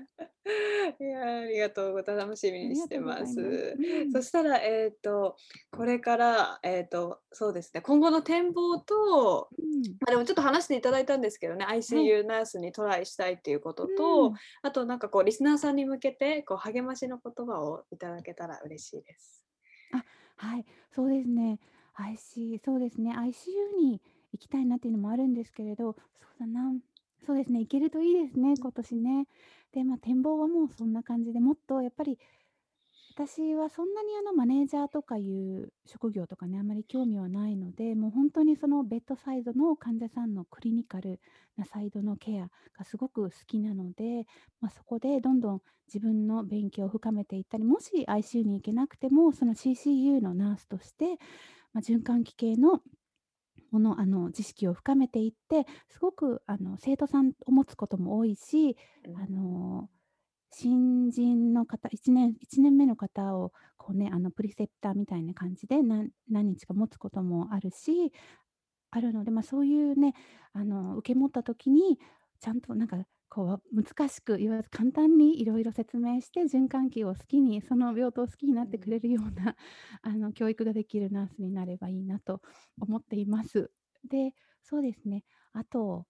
[SPEAKER 3] いや、ありがとうござ楽しみ
[SPEAKER 2] ありがとうご
[SPEAKER 3] にしてま
[SPEAKER 2] ざいます。
[SPEAKER 3] す。
[SPEAKER 2] うん。
[SPEAKER 3] そしたら、えっと、これから、えっと、そうですね、今後の展望と、
[SPEAKER 2] うん。
[SPEAKER 3] ま、でもちょっと話していただいたんですけどね、
[SPEAKER 2] はい。
[SPEAKER 3] ICU ナースにトライしたいっていうこと
[SPEAKER 2] う
[SPEAKER 3] と、
[SPEAKER 2] ん。
[SPEAKER 3] あとなんかこうリスナーさんに向けて、こう励ましの言葉をいただけたら嬉しいです。
[SPEAKER 2] あ、はい、そうですね。IC そうですね、ICU に行きたいなっていうのもあるんですけれど、そうだな、そうですね、行けるといいですね、今年ね。で、ま、展望はもうそんな感じで、もっとやっぱり私はそんなにあのマネージャーとかいう職業とかね、あまり興味はないので、もう本当にそのベッドサイドの患者さんのクリニカルなサイドのケアがすごく好きなので、まあ、そこでどんどん自分の勉強を深めていったり、もし ICU に行けなくても、その CCU のナースとして、まあ、循環器系のものあの知識を深めていって、すごくあの生徒さんを持つことも多いし、あ
[SPEAKER 3] うん。
[SPEAKER 2] の新人の方、1年1年目の方をこうね、あのプリセプターみたいな感じで、何日か持つこともあるし、あるので、ま、そういうね、あの受け持った時に、ちゃんとなんかこう難しく言わず簡単にいろいろ説明して、循環器を好きに、その病棟を好きにな
[SPEAKER 3] うん。
[SPEAKER 2] ってくれるようなあの教育ができるナースになればいいなと思っています。で、そうですね、あと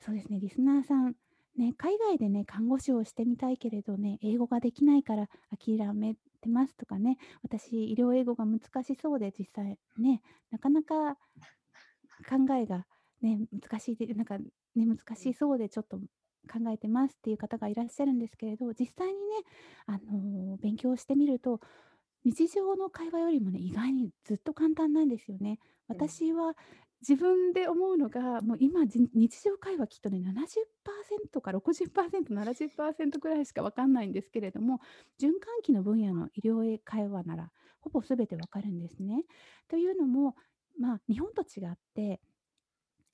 [SPEAKER 2] そうですね、リスナーさん、ね、海外でね、看護師をしてみたいけれどね、英語ができないから諦めてますとかね、私、医療英語が難しそうで、実際ね、なかなか考えがね、難しいで、なんかね、難
[SPEAKER 3] うん。
[SPEAKER 2] しそうでちょっと考えてますっていう方がいらっしゃるんですけれど、実際にね、あの、勉強してみると、日常の会話よりもね、意外にずっと簡単なんですよね。
[SPEAKER 3] うん。
[SPEAKER 2] 私は自分で思うのが、もう今、じ日常会話きっとね、70%か60%、70%ぐらいしかわかんないんですけれども、循環器の分野の医療英会話なら、ほぼ全てわかるんですね。というのも、まあ、日本と違って、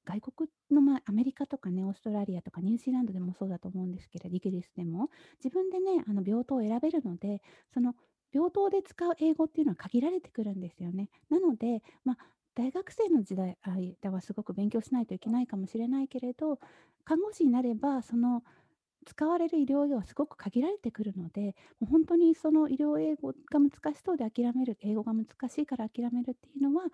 [SPEAKER 2] 外国の、まあ、アメリカとかね、オーストラリアとかニュージーランドでもそうだと思うんですけれど、イギリスでも、自分でね、あの病棟を選べるので、その病棟で使う英語っていうのは限られてくるんですよね。なので、まあ、大学生の時代間はすごく勉強しないといけないかもしれないけれど、看護師になれば、その使われる医療用はすごく限られてくるので、もう本当にその医療英語が難しそうで諦める、英語が難しいから諦めるっていうのは、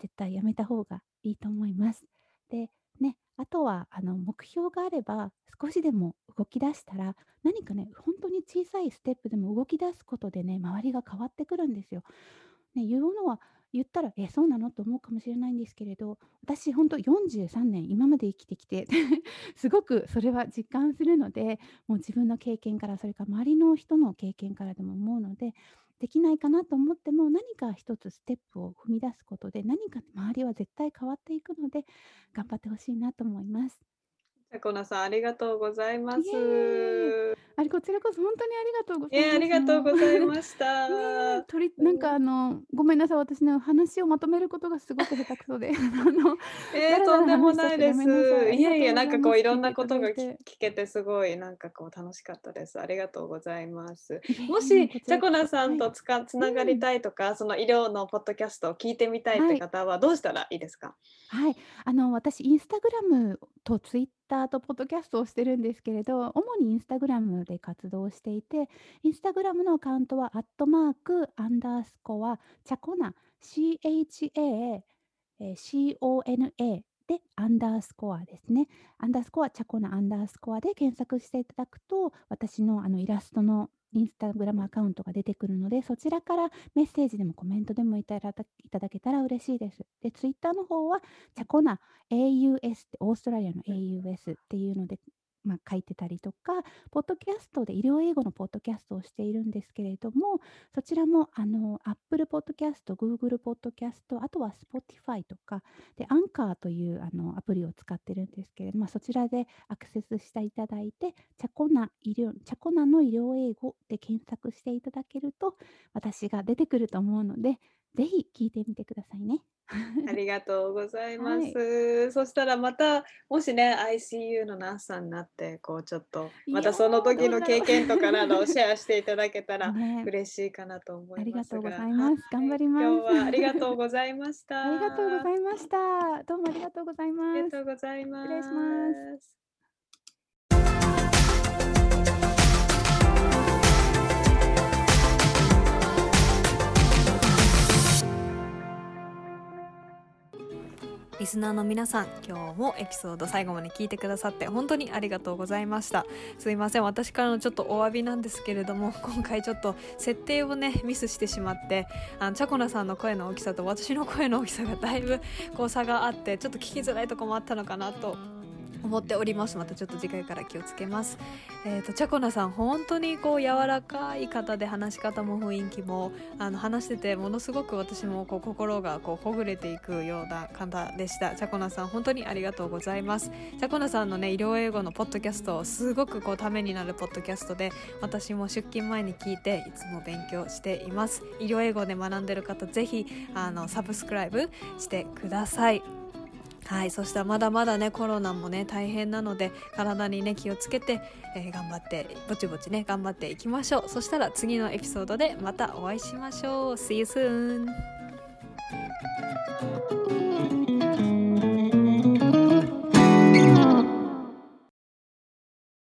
[SPEAKER 2] 絶対やめた方がいいと思います。で、ね、あとはあの目標があれば、少しでも動き出したら、何かね、本当に小さいステップでも動き出すことでね、周りが変わってくるんですよ。ね、言うのは言ったら、え、そうなの？と思うかもしれないんですけれど、私本当43年今まで生きてきて、すごくそれは実感するので、もう自分の経験から、それから周りの人の経験からでも思うので、できないかなと思っても、何か一つステップを踏み出すことで、何か周りは絶対変わっていくので、頑張ってほしいなと思います。
[SPEAKER 3] さこなさん、ありがとうございま。す。
[SPEAKER 2] あれ、こちらこそ本当にありがとうございます。
[SPEAKER 3] りがとう。ございました。
[SPEAKER 2] とりなんか
[SPEAKER 3] うん。
[SPEAKER 2] あの、ごめんなさい、私ね、話をまとめることがすごく下手くそで、あの、
[SPEAKER 3] ええ、
[SPEAKER 2] だらだら
[SPEAKER 3] とんでもないです。
[SPEAKER 2] い。
[SPEAKER 3] いえいえ、なんかこう
[SPEAKER 2] い
[SPEAKER 3] ろんなことが。聞けてすごいなんかこう楽しかったです。ありがとうございます。
[SPEAKER 2] も
[SPEAKER 3] し、
[SPEAKER 2] こち
[SPEAKER 3] ちゃこ。なさんとつかつながり
[SPEAKER 2] うん。
[SPEAKER 3] たいとか、その医療のポッドキャストを聞いてみたいって
[SPEAKER 2] はい。
[SPEAKER 3] 方はどうしたらいいですか？
[SPEAKER 2] はい。あの、私インスタグラムとツイッターとポッドキャストをしてるんですけれど、主にインスタグラムで活動していて、インスタグラムのアカウントはアットマークアンダースコアチャコナ CHA、CONA でアンダースコアですね。アンダースコア、チャコナアンダースコアで検索していただくと、私のあのイラストのインスタグラムアカウントが出てくるので、そちらからメッセージでもコメントでもいただけたら嬉しいです。で、ツイッターの方はチャコナ AUS ってオーストラリアの。AUS っていうのでまあ、書いてたりとか、ポッドキャストで医療英語のポッドキャストをしているんですけれども、そちらもあの Apple Podcast、Google Podcast、あとは Spotify とか、で、アンカーというあのアプリを使ってるんですけれども、そちらでアクセスしていただいて、チャコナ医療チャコナの医療英語で検索していただけると、私が出てくると思うので、ぜひ聞いてみてくださいね。
[SPEAKER 3] ありがとうございま
[SPEAKER 2] は
[SPEAKER 3] す。
[SPEAKER 2] い。
[SPEAKER 3] そしたらまたもしね ICU のナースさんになってこうちょっとまたその時の。経験とかなどをシェアしていただけたら
[SPEAKER 2] ね、
[SPEAKER 3] 嬉しいかなと思い
[SPEAKER 2] ありがとうご
[SPEAKER 3] ますが、
[SPEAKER 2] ざいます。頑
[SPEAKER 3] はい、
[SPEAKER 2] 張りま
[SPEAKER 3] 今日
[SPEAKER 2] す。
[SPEAKER 3] はありがとうございまし
[SPEAKER 2] ありがとうご
[SPEAKER 3] た。
[SPEAKER 2] ざいました。どうもありがとうござい
[SPEAKER 3] あり
[SPEAKER 2] ます。
[SPEAKER 3] がとうござい
[SPEAKER 2] 失
[SPEAKER 3] ま
[SPEAKER 2] 礼しま
[SPEAKER 3] す。リスナーの皆さん今日もエピソード最後まで聞いてくださって本当にありがとうございました。すいません。私からのちょっとお詫びなんですけれども 今回ちょっと設定をねミスしてしまってあのチャコナさんの声の大きさと私の声の大きさがだいぶこう差があってちょっと聞きづらいとこもあったのかなと思っております。またちょっと次回から気をつけます。えーとチャコナさん本当にこう柔らかい方で話し方も雰囲気もあの話しててものすごく私もこう心がこうほぐれていくような方でした。チャコナさん本当にありがとうございます。チャコナさんのね医療英語のポッドキャストすごくこうためになるポッドキャストで私も出勤前に聞いていつも勉強しています。医療英語で学んでる方ぜひあのサブスクライブしてください。はい、そしたらまだまだねコロナもね大変なので体にね気をつけて、えー頑張ってぼちぼちね頑張っていきましょうそしたら次のエピソードでまたお会いしましょう See you soon!